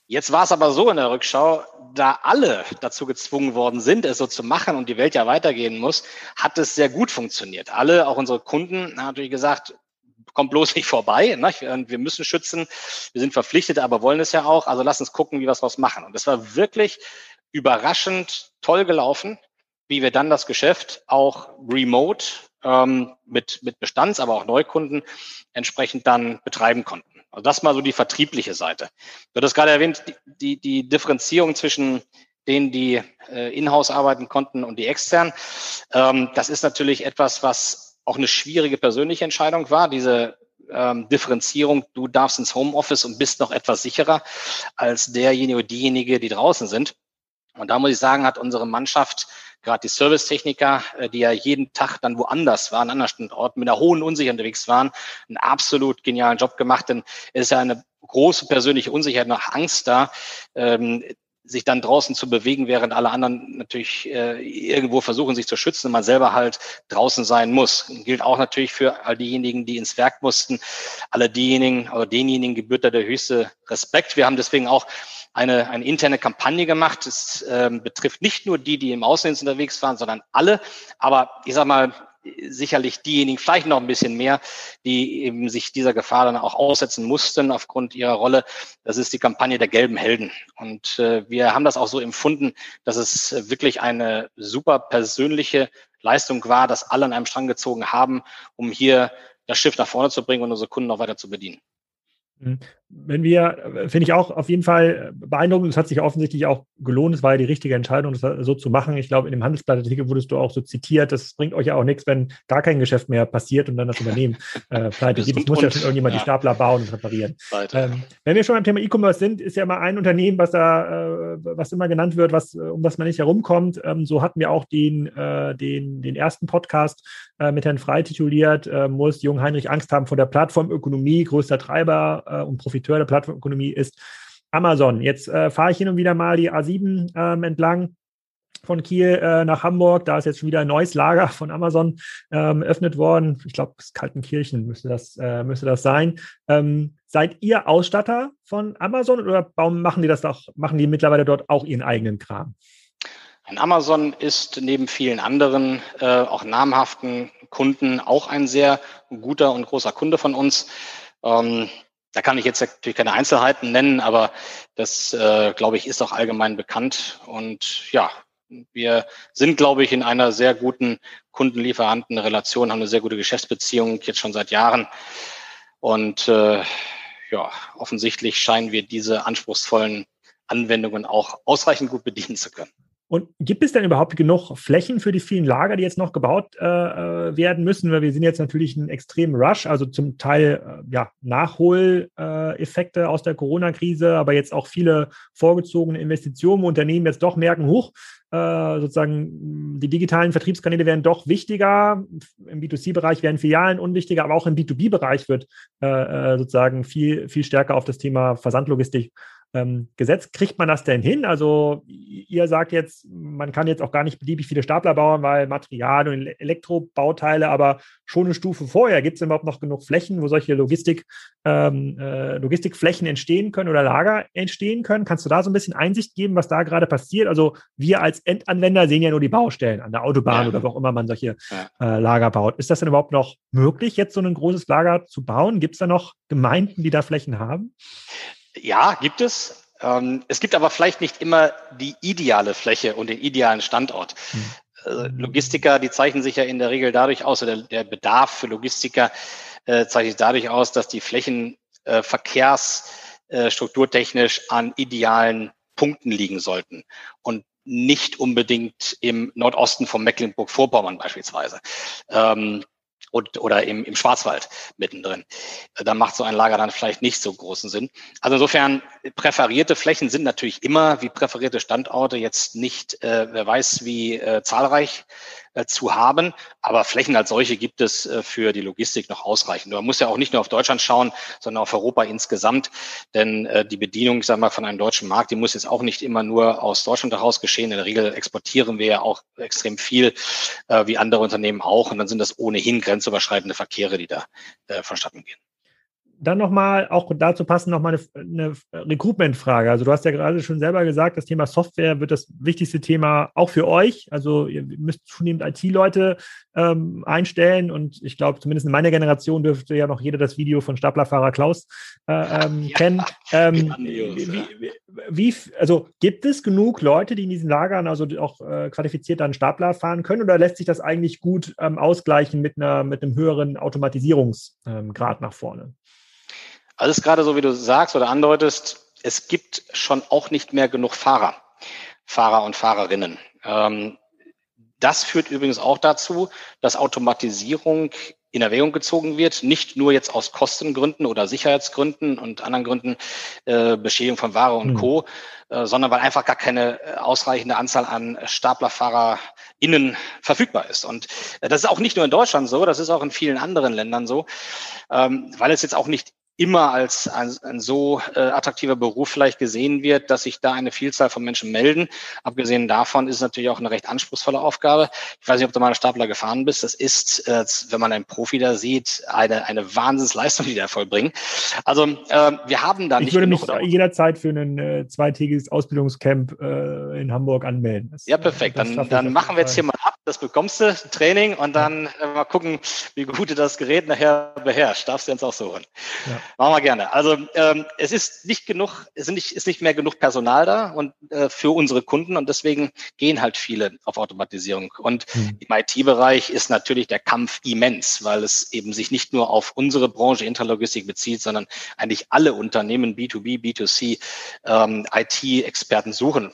Jetzt war es aber so in der Rückschau, da alle dazu gezwungen worden sind, es so zu machen und die Welt ja weitergehen muss, hat es sehr gut funktioniert. Alle, auch unsere Kunden, haben natürlich gesagt, kommt bloß nicht vorbei. Ne? Wir müssen schützen, wir sind verpflichtet, aber wollen es ja auch. Also lass uns gucken, wie wir es was machen. Und es war wirklich überraschend toll gelaufen, wie wir dann das Geschäft auch remote ähm, mit, mit Bestands-, aber auch Neukunden entsprechend dann betreiben konnten. Also das mal so die vertriebliche Seite. Du hattest gerade erwähnt, die, die, die Differenzierung zwischen denen, die äh, in-house arbeiten konnten und die extern. Ähm, das ist natürlich etwas, was auch eine schwierige persönliche Entscheidung war, diese ähm, Differenzierung, du darfst ins Homeoffice und bist noch etwas sicherer als derjenige oder diejenige, die draußen sind. Und da muss ich sagen, hat unsere Mannschaft, gerade die Servicetechniker, äh, die ja jeden Tag dann woanders waren, an anderen Standorten, mit einer hohen Unsicherheit unterwegs waren, einen absolut genialen Job gemacht. Denn es ist ja eine große persönliche Unsicherheit, noch Angst da, ähm, sich dann draußen zu bewegen, während alle anderen natürlich äh, irgendwo versuchen, sich zu schützen und man selber halt draußen sein muss. Gilt auch natürlich für all diejenigen, die ins Werk mussten. Alle diejenigen, oder denjenigen gebührt da der höchste Respekt. Wir haben deswegen auch eine, eine interne Kampagne gemacht. Es ähm, betrifft nicht nur die, die im Ausland unterwegs waren, sondern alle. Aber ich sag mal, sicherlich diejenigen, vielleicht noch ein bisschen mehr, die eben sich dieser Gefahr dann auch aussetzen mussten aufgrund ihrer Rolle. Das ist die Kampagne der gelben Helden. Und äh, wir haben das auch so empfunden, dass es wirklich eine super persönliche Leistung war, dass alle an einem Strang gezogen haben, um hier das Schiff nach vorne zu bringen und unsere Kunden noch weiter zu bedienen. Wenn wir, äh, finde ich auch auf jeden Fall beeindruckend, es hat sich offensichtlich auch gelohnt, es war ja die richtige Entscheidung, das so zu machen. Ich glaube, in dem Handelsblattartikel wurdest du auch so zitiert, das bringt euch ja auch nichts, wenn gar kein Geschäft mehr passiert und dann das Unternehmen äh, pleite geht. Es muss ja schon irgendjemand ja. die Stapler bauen und reparieren. Ähm, wenn wir schon beim Thema E-Commerce sind, ist ja immer ein Unternehmen, was da, äh, was immer genannt wird, was, um das man nicht herumkommt. Ähm, so hatten wir auch den, äh, den, den ersten Podcast äh, mit Herrn Frei tituliert, äh, muss Jung Heinrich Angst haben vor der Plattformökonomie, größter Treiber äh, und Profiteur der Plattformökonomie ist Amazon. Jetzt äh, fahre ich hin und wieder mal die A7 ähm, entlang von Kiel äh, nach Hamburg. Da ist jetzt schon wieder ein neues Lager von Amazon ähm, eröffnet worden. Ich glaube, Kaltenkirchen müsste das, äh, müsste das sein. Ähm, seid ihr Ausstatter von Amazon oder warum machen die das doch, machen die mittlerweile dort auch ihren eigenen Kram? Amazon ist neben vielen anderen äh, auch namhaften Kunden auch ein sehr guter und großer Kunde von uns. Ähm, da kann ich jetzt natürlich keine Einzelheiten nennen, aber das, äh, glaube ich, ist auch allgemein bekannt. Und ja, wir sind, glaube ich, in einer sehr guten Kundenlieferantenrelation, haben eine sehr gute Geschäftsbeziehung jetzt schon seit Jahren. Und äh, ja, offensichtlich scheinen wir diese anspruchsvollen Anwendungen auch ausreichend gut bedienen zu können. Und gibt es denn überhaupt genug Flächen für die vielen Lager, die jetzt noch gebaut äh, äh werden müssen? Weil wir sehen jetzt natürlich einen extremen Rush, also zum Teil äh, ja, Nachholeffekte äh, aus der Corona-Krise, aber jetzt auch viele vorgezogene Investitionen, wo Unternehmen jetzt doch merken, hoch, äh, sozusagen die digitalen Vertriebskanäle werden doch wichtiger. Im B2C-Bereich werden Filialen unwichtiger, aber auch im B2B-Bereich wird äh, äh, sozusagen viel, viel stärker auf das Thema Versandlogistik ähm, gesetzt. Kriegt man das denn hin? Also ihr sagt jetzt, man kann jetzt auch gar nicht beliebig viele Stapler bauen, weil Material und Elektrobauteile, aber schon eine Stufe vorher. Gibt es überhaupt noch genug Flächen, wo solche Logistik, ähm, äh, Logistikflächen entstehen können oder Lager entstehen können? Kannst du da so ein bisschen Einsicht geben, was da gerade passiert? Also wir als Endanwender sehen ja nur die Baustellen an der Autobahn ja. oder wo auch immer man solche äh, Lager baut. Ist das denn überhaupt noch möglich, jetzt so ein großes Lager zu bauen? Gibt es da noch Gemeinden, die da Flächen haben? Ja, gibt es. Ähm, es gibt aber vielleicht nicht immer die ideale Fläche und den idealen Standort. Mhm. Logistiker, die zeichnen sich ja in der Regel dadurch aus, oder der Bedarf für Logistiker äh, zeichnet sich dadurch aus, dass die Flächen äh, verkehrsstrukturtechnisch äh, an idealen Punkten liegen sollten und nicht unbedingt im Nordosten von Mecklenburg-Vorpommern beispielsweise. Und, oder im, im Schwarzwald mittendrin. Da macht so ein Lager dann vielleicht nicht so großen Sinn. Also insofern, präferierte Flächen sind natürlich immer wie präferierte Standorte jetzt nicht, äh, wer weiß wie äh, zahlreich zu haben. Aber Flächen als solche gibt es äh, für die Logistik noch ausreichend. Man muss ja auch nicht nur auf Deutschland schauen, sondern auf Europa insgesamt. Denn äh, die Bedienung, sagen wir, von einem deutschen Markt, die muss jetzt auch nicht immer nur aus Deutschland heraus geschehen. In der Regel exportieren wir ja auch extrem viel, äh, wie andere Unternehmen auch. Und dann sind das ohnehin grenzüberschreitende Verkehre, die da äh, vonstatten gehen dann nochmal, auch dazu passen nochmal eine, eine Recruitment-Frage. Also du hast ja gerade schon selber gesagt, das Thema Software wird das wichtigste Thema auch für euch. Also ihr müsst zunehmend IT-Leute ähm, einstellen und ich glaube, zumindest in meiner Generation dürfte ja noch jeder das Video von Staplerfahrer Klaus äh, ähm, ja, kennen. Ähm, wie, wie, also gibt es genug Leute, die in diesen Lagern also auch äh, qualifiziert dann Stapler fahren können oder lässt sich das eigentlich gut ähm, ausgleichen mit, einer, mit einem höheren Automatisierungsgrad nach vorne? Also es ist gerade so, wie du sagst oder andeutest, es gibt schon auch nicht mehr genug Fahrer, Fahrer und Fahrerinnen. Ähm, das führt übrigens auch dazu, dass Automatisierung in Erwägung gezogen wird, nicht nur jetzt aus Kostengründen oder Sicherheitsgründen und anderen Gründen, äh, Beschädigung von Ware und mhm. Co., äh, sondern weil einfach gar keine äh, ausreichende Anzahl an StaplerfahrerInnen verfügbar ist. Und äh, das ist auch nicht nur in Deutschland so, das ist auch in vielen anderen Ländern so, ähm, weil es jetzt auch nicht immer als ein, ein so äh, attraktiver Beruf vielleicht gesehen wird, dass sich da eine Vielzahl von Menschen melden. Abgesehen davon ist es natürlich auch eine recht anspruchsvolle Aufgabe. Ich weiß nicht, ob du mal einen Stapler gefahren bist. Das ist, äh, wenn man einen Profi da sieht, eine, eine Wahnsinnsleistung, die da vollbringen. Also äh, wir haben da ich nicht. Ich würde mich jederzeit für ein äh, zweitägiges Ausbildungscamp äh, in Hamburg anmelden. Das, ja, perfekt. Dann, dann machen wir jetzt hier mal ab. Das bekommst du, Training, und dann äh, mal gucken, wie gut du das Gerät nachher beherrschst. Darfst du uns auch so holen. Ja. Machen wir gerne. Also ähm, es ist nicht genug, es ist nicht, ist nicht mehr genug Personal da und äh, für unsere Kunden und deswegen gehen halt viele auf Automatisierung. Und mhm. im IT-Bereich ist natürlich der Kampf immens, weil es eben sich nicht nur auf unsere Branche Interlogistik bezieht, sondern eigentlich alle Unternehmen B2B, B2C ähm, IT-Experten suchen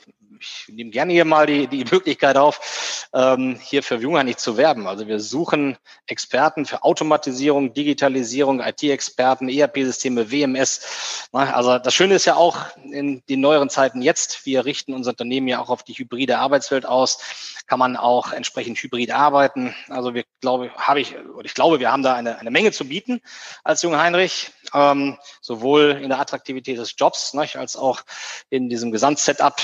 ich nehme gerne hier mal die, die Möglichkeit auf, ähm, hier für Junger nicht zu werben. Also wir suchen Experten für Automatisierung, Digitalisierung, IT-Experten, ERP-Systeme, WMS. Also das Schöne ist ja auch in den neueren Zeiten jetzt, wir richten unser Unternehmen ja auch auf die hybride Arbeitswelt aus, kann man auch entsprechend hybrid arbeiten. Also wir glaube, habe ich, oder ich glaube, wir haben da eine, eine Menge zu bieten als Junge Heinrich, ähm, sowohl in der Attraktivität des Jobs, ne, als auch in diesem Gesamtsetup.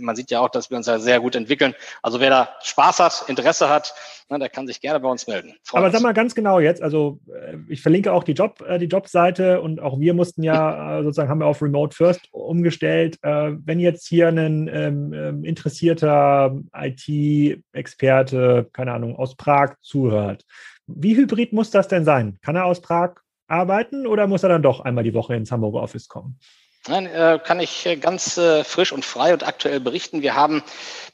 Man sieht ja auch, dass wir uns ja sehr gut entwickeln. Also wer da Spaß hat, Interesse hat, ne, der kann sich gerne bei uns melden. Freut Aber uns. sag mal ganz genau jetzt, also äh, ich verlinke auch die Job, äh, die Jobseite und auch wir mussten ja äh, sozusagen haben wir auf Remote First umgestellt. Wenn jetzt hier ein ähm, ähm interessierter IT-Experte, keine Ahnung, aus Prag zuhört, wie hybrid muss das denn sein? Kann er aus Prag arbeiten oder muss er dann doch einmal die Woche ins Hamburger Office kommen? Nein, äh, kann ich äh, ganz äh, frisch und frei und aktuell berichten. Wir haben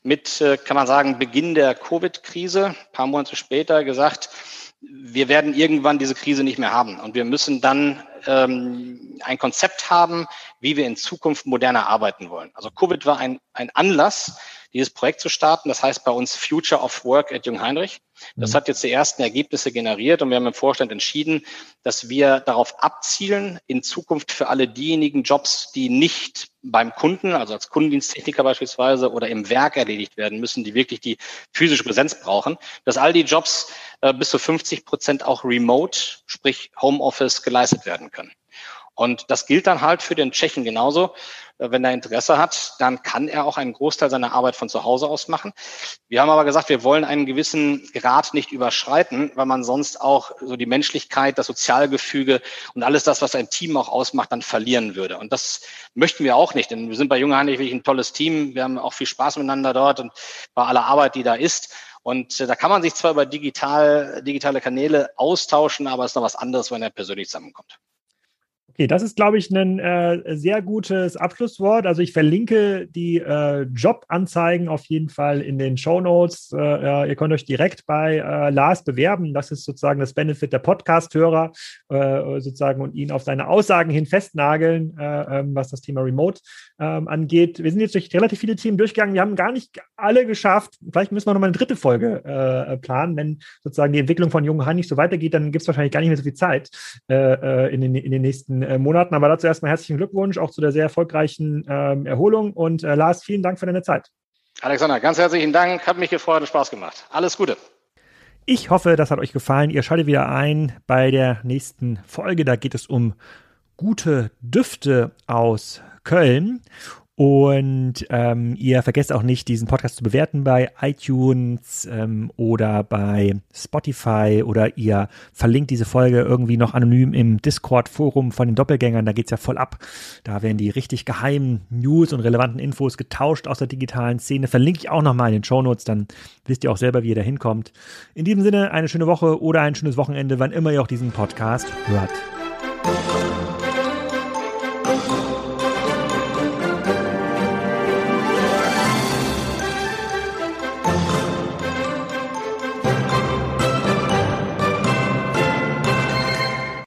mit, kann man sagen, Beginn der Covid-Krise, paar Monate später gesagt, wir werden irgendwann diese Krise nicht mehr haben. Und wir müssen dann ähm, ein Konzept haben, wie wir in Zukunft moderner arbeiten wollen. Also Covid war ein, ein Anlass, dieses Projekt zu starten. Das heißt bei uns Future of Work at Jungheinrich. Das mhm. hat jetzt die ersten Ergebnisse generiert und wir haben im Vorstand entschieden, dass wir darauf abzielen, in Zukunft für alle diejenigen Jobs, die nicht beim Kunden, also als Kundendiensttechniker beispielsweise oder im Werk erledigt werden müssen, die wirklich die physische Präsenz brauchen, dass all die Jobs äh, bis zu 50 Prozent auch remote, sprich Homeoffice geleistet werden können. Und das gilt dann halt für den Tschechen genauso. Äh, wenn er Interesse hat, dann kann er auch einen Großteil seiner Arbeit von zu Hause aus machen. Wir haben aber gesagt, wir wollen einen gewissen Grad nicht überschreiten, weil man sonst auch so die Menschlichkeit, das Sozialgefüge und alles das, was ein Team auch ausmacht, dann verlieren würde. Und das möchten wir auch nicht, denn wir sind bei Junge Heinrich wirklich ein tolles Team. Wir haben auch viel Spaß miteinander dort und bei aller Arbeit, die da ist. Und äh, da kann man sich zwar über digital, digitale Kanäle austauschen, aber es ist noch was anderes, wenn er persönlich zusammenkommt. Okay, das ist, glaube ich, ein äh, sehr gutes Abschlusswort. Also ich verlinke die äh, Jobanzeigen auf jeden Fall in den Show Notes. Äh, ihr könnt euch direkt bei äh, Lars bewerben. Das ist sozusagen das Benefit der Podcast-Hörer, äh, sozusagen und ihn auf seine Aussagen hin festnageln, äh, ähm, was das Thema Remote ähm, angeht. Wir sind jetzt durch relativ viele Themen durchgegangen. Wir haben gar nicht alle geschafft. Vielleicht müssen wir nochmal eine dritte Folge planen. Wenn sozusagen die Entwicklung von Jungen Han nicht so weitergeht, dann gibt es wahrscheinlich gar nicht mehr so viel Zeit in den, in den nächsten äh, Monaten. Aber dazu erstmal herzlichen Glückwunsch auch zu der sehr erfolgreichen ähm, Erholung. Und äh, Lars, vielen Dank für deine Zeit. Alexander, ganz herzlichen Dank. Hat mich gefreut und Spaß gemacht. Alles Gute. Ich hoffe, das hat euch gefallen. Ihr schaltet wieder ein bei der nächsten Folge. Da geht es um gute Düfte aus Köln. Und ähm, ihr vergesst auch nicht, diesen Podcast zu bewerten bei iTunes ähm, oder bei Spotify oder ihr verlinkt diese Folge irgendwie noch anonym im Discord-Forum von den Doppelgängern. Da geht's ja voll ab. Da werden die richtig geheimen News und relevanten Infos getauscht aus der digitalen Szene. Verlinke ich auch nochmal in den Shownotes, dann wisst ihr auch selber, wie ihr da hinkommt. In diesem Sinne, eine schöne Woche oder ein schönes Wochenende, wann immer ihr auch diesen Podcast hört.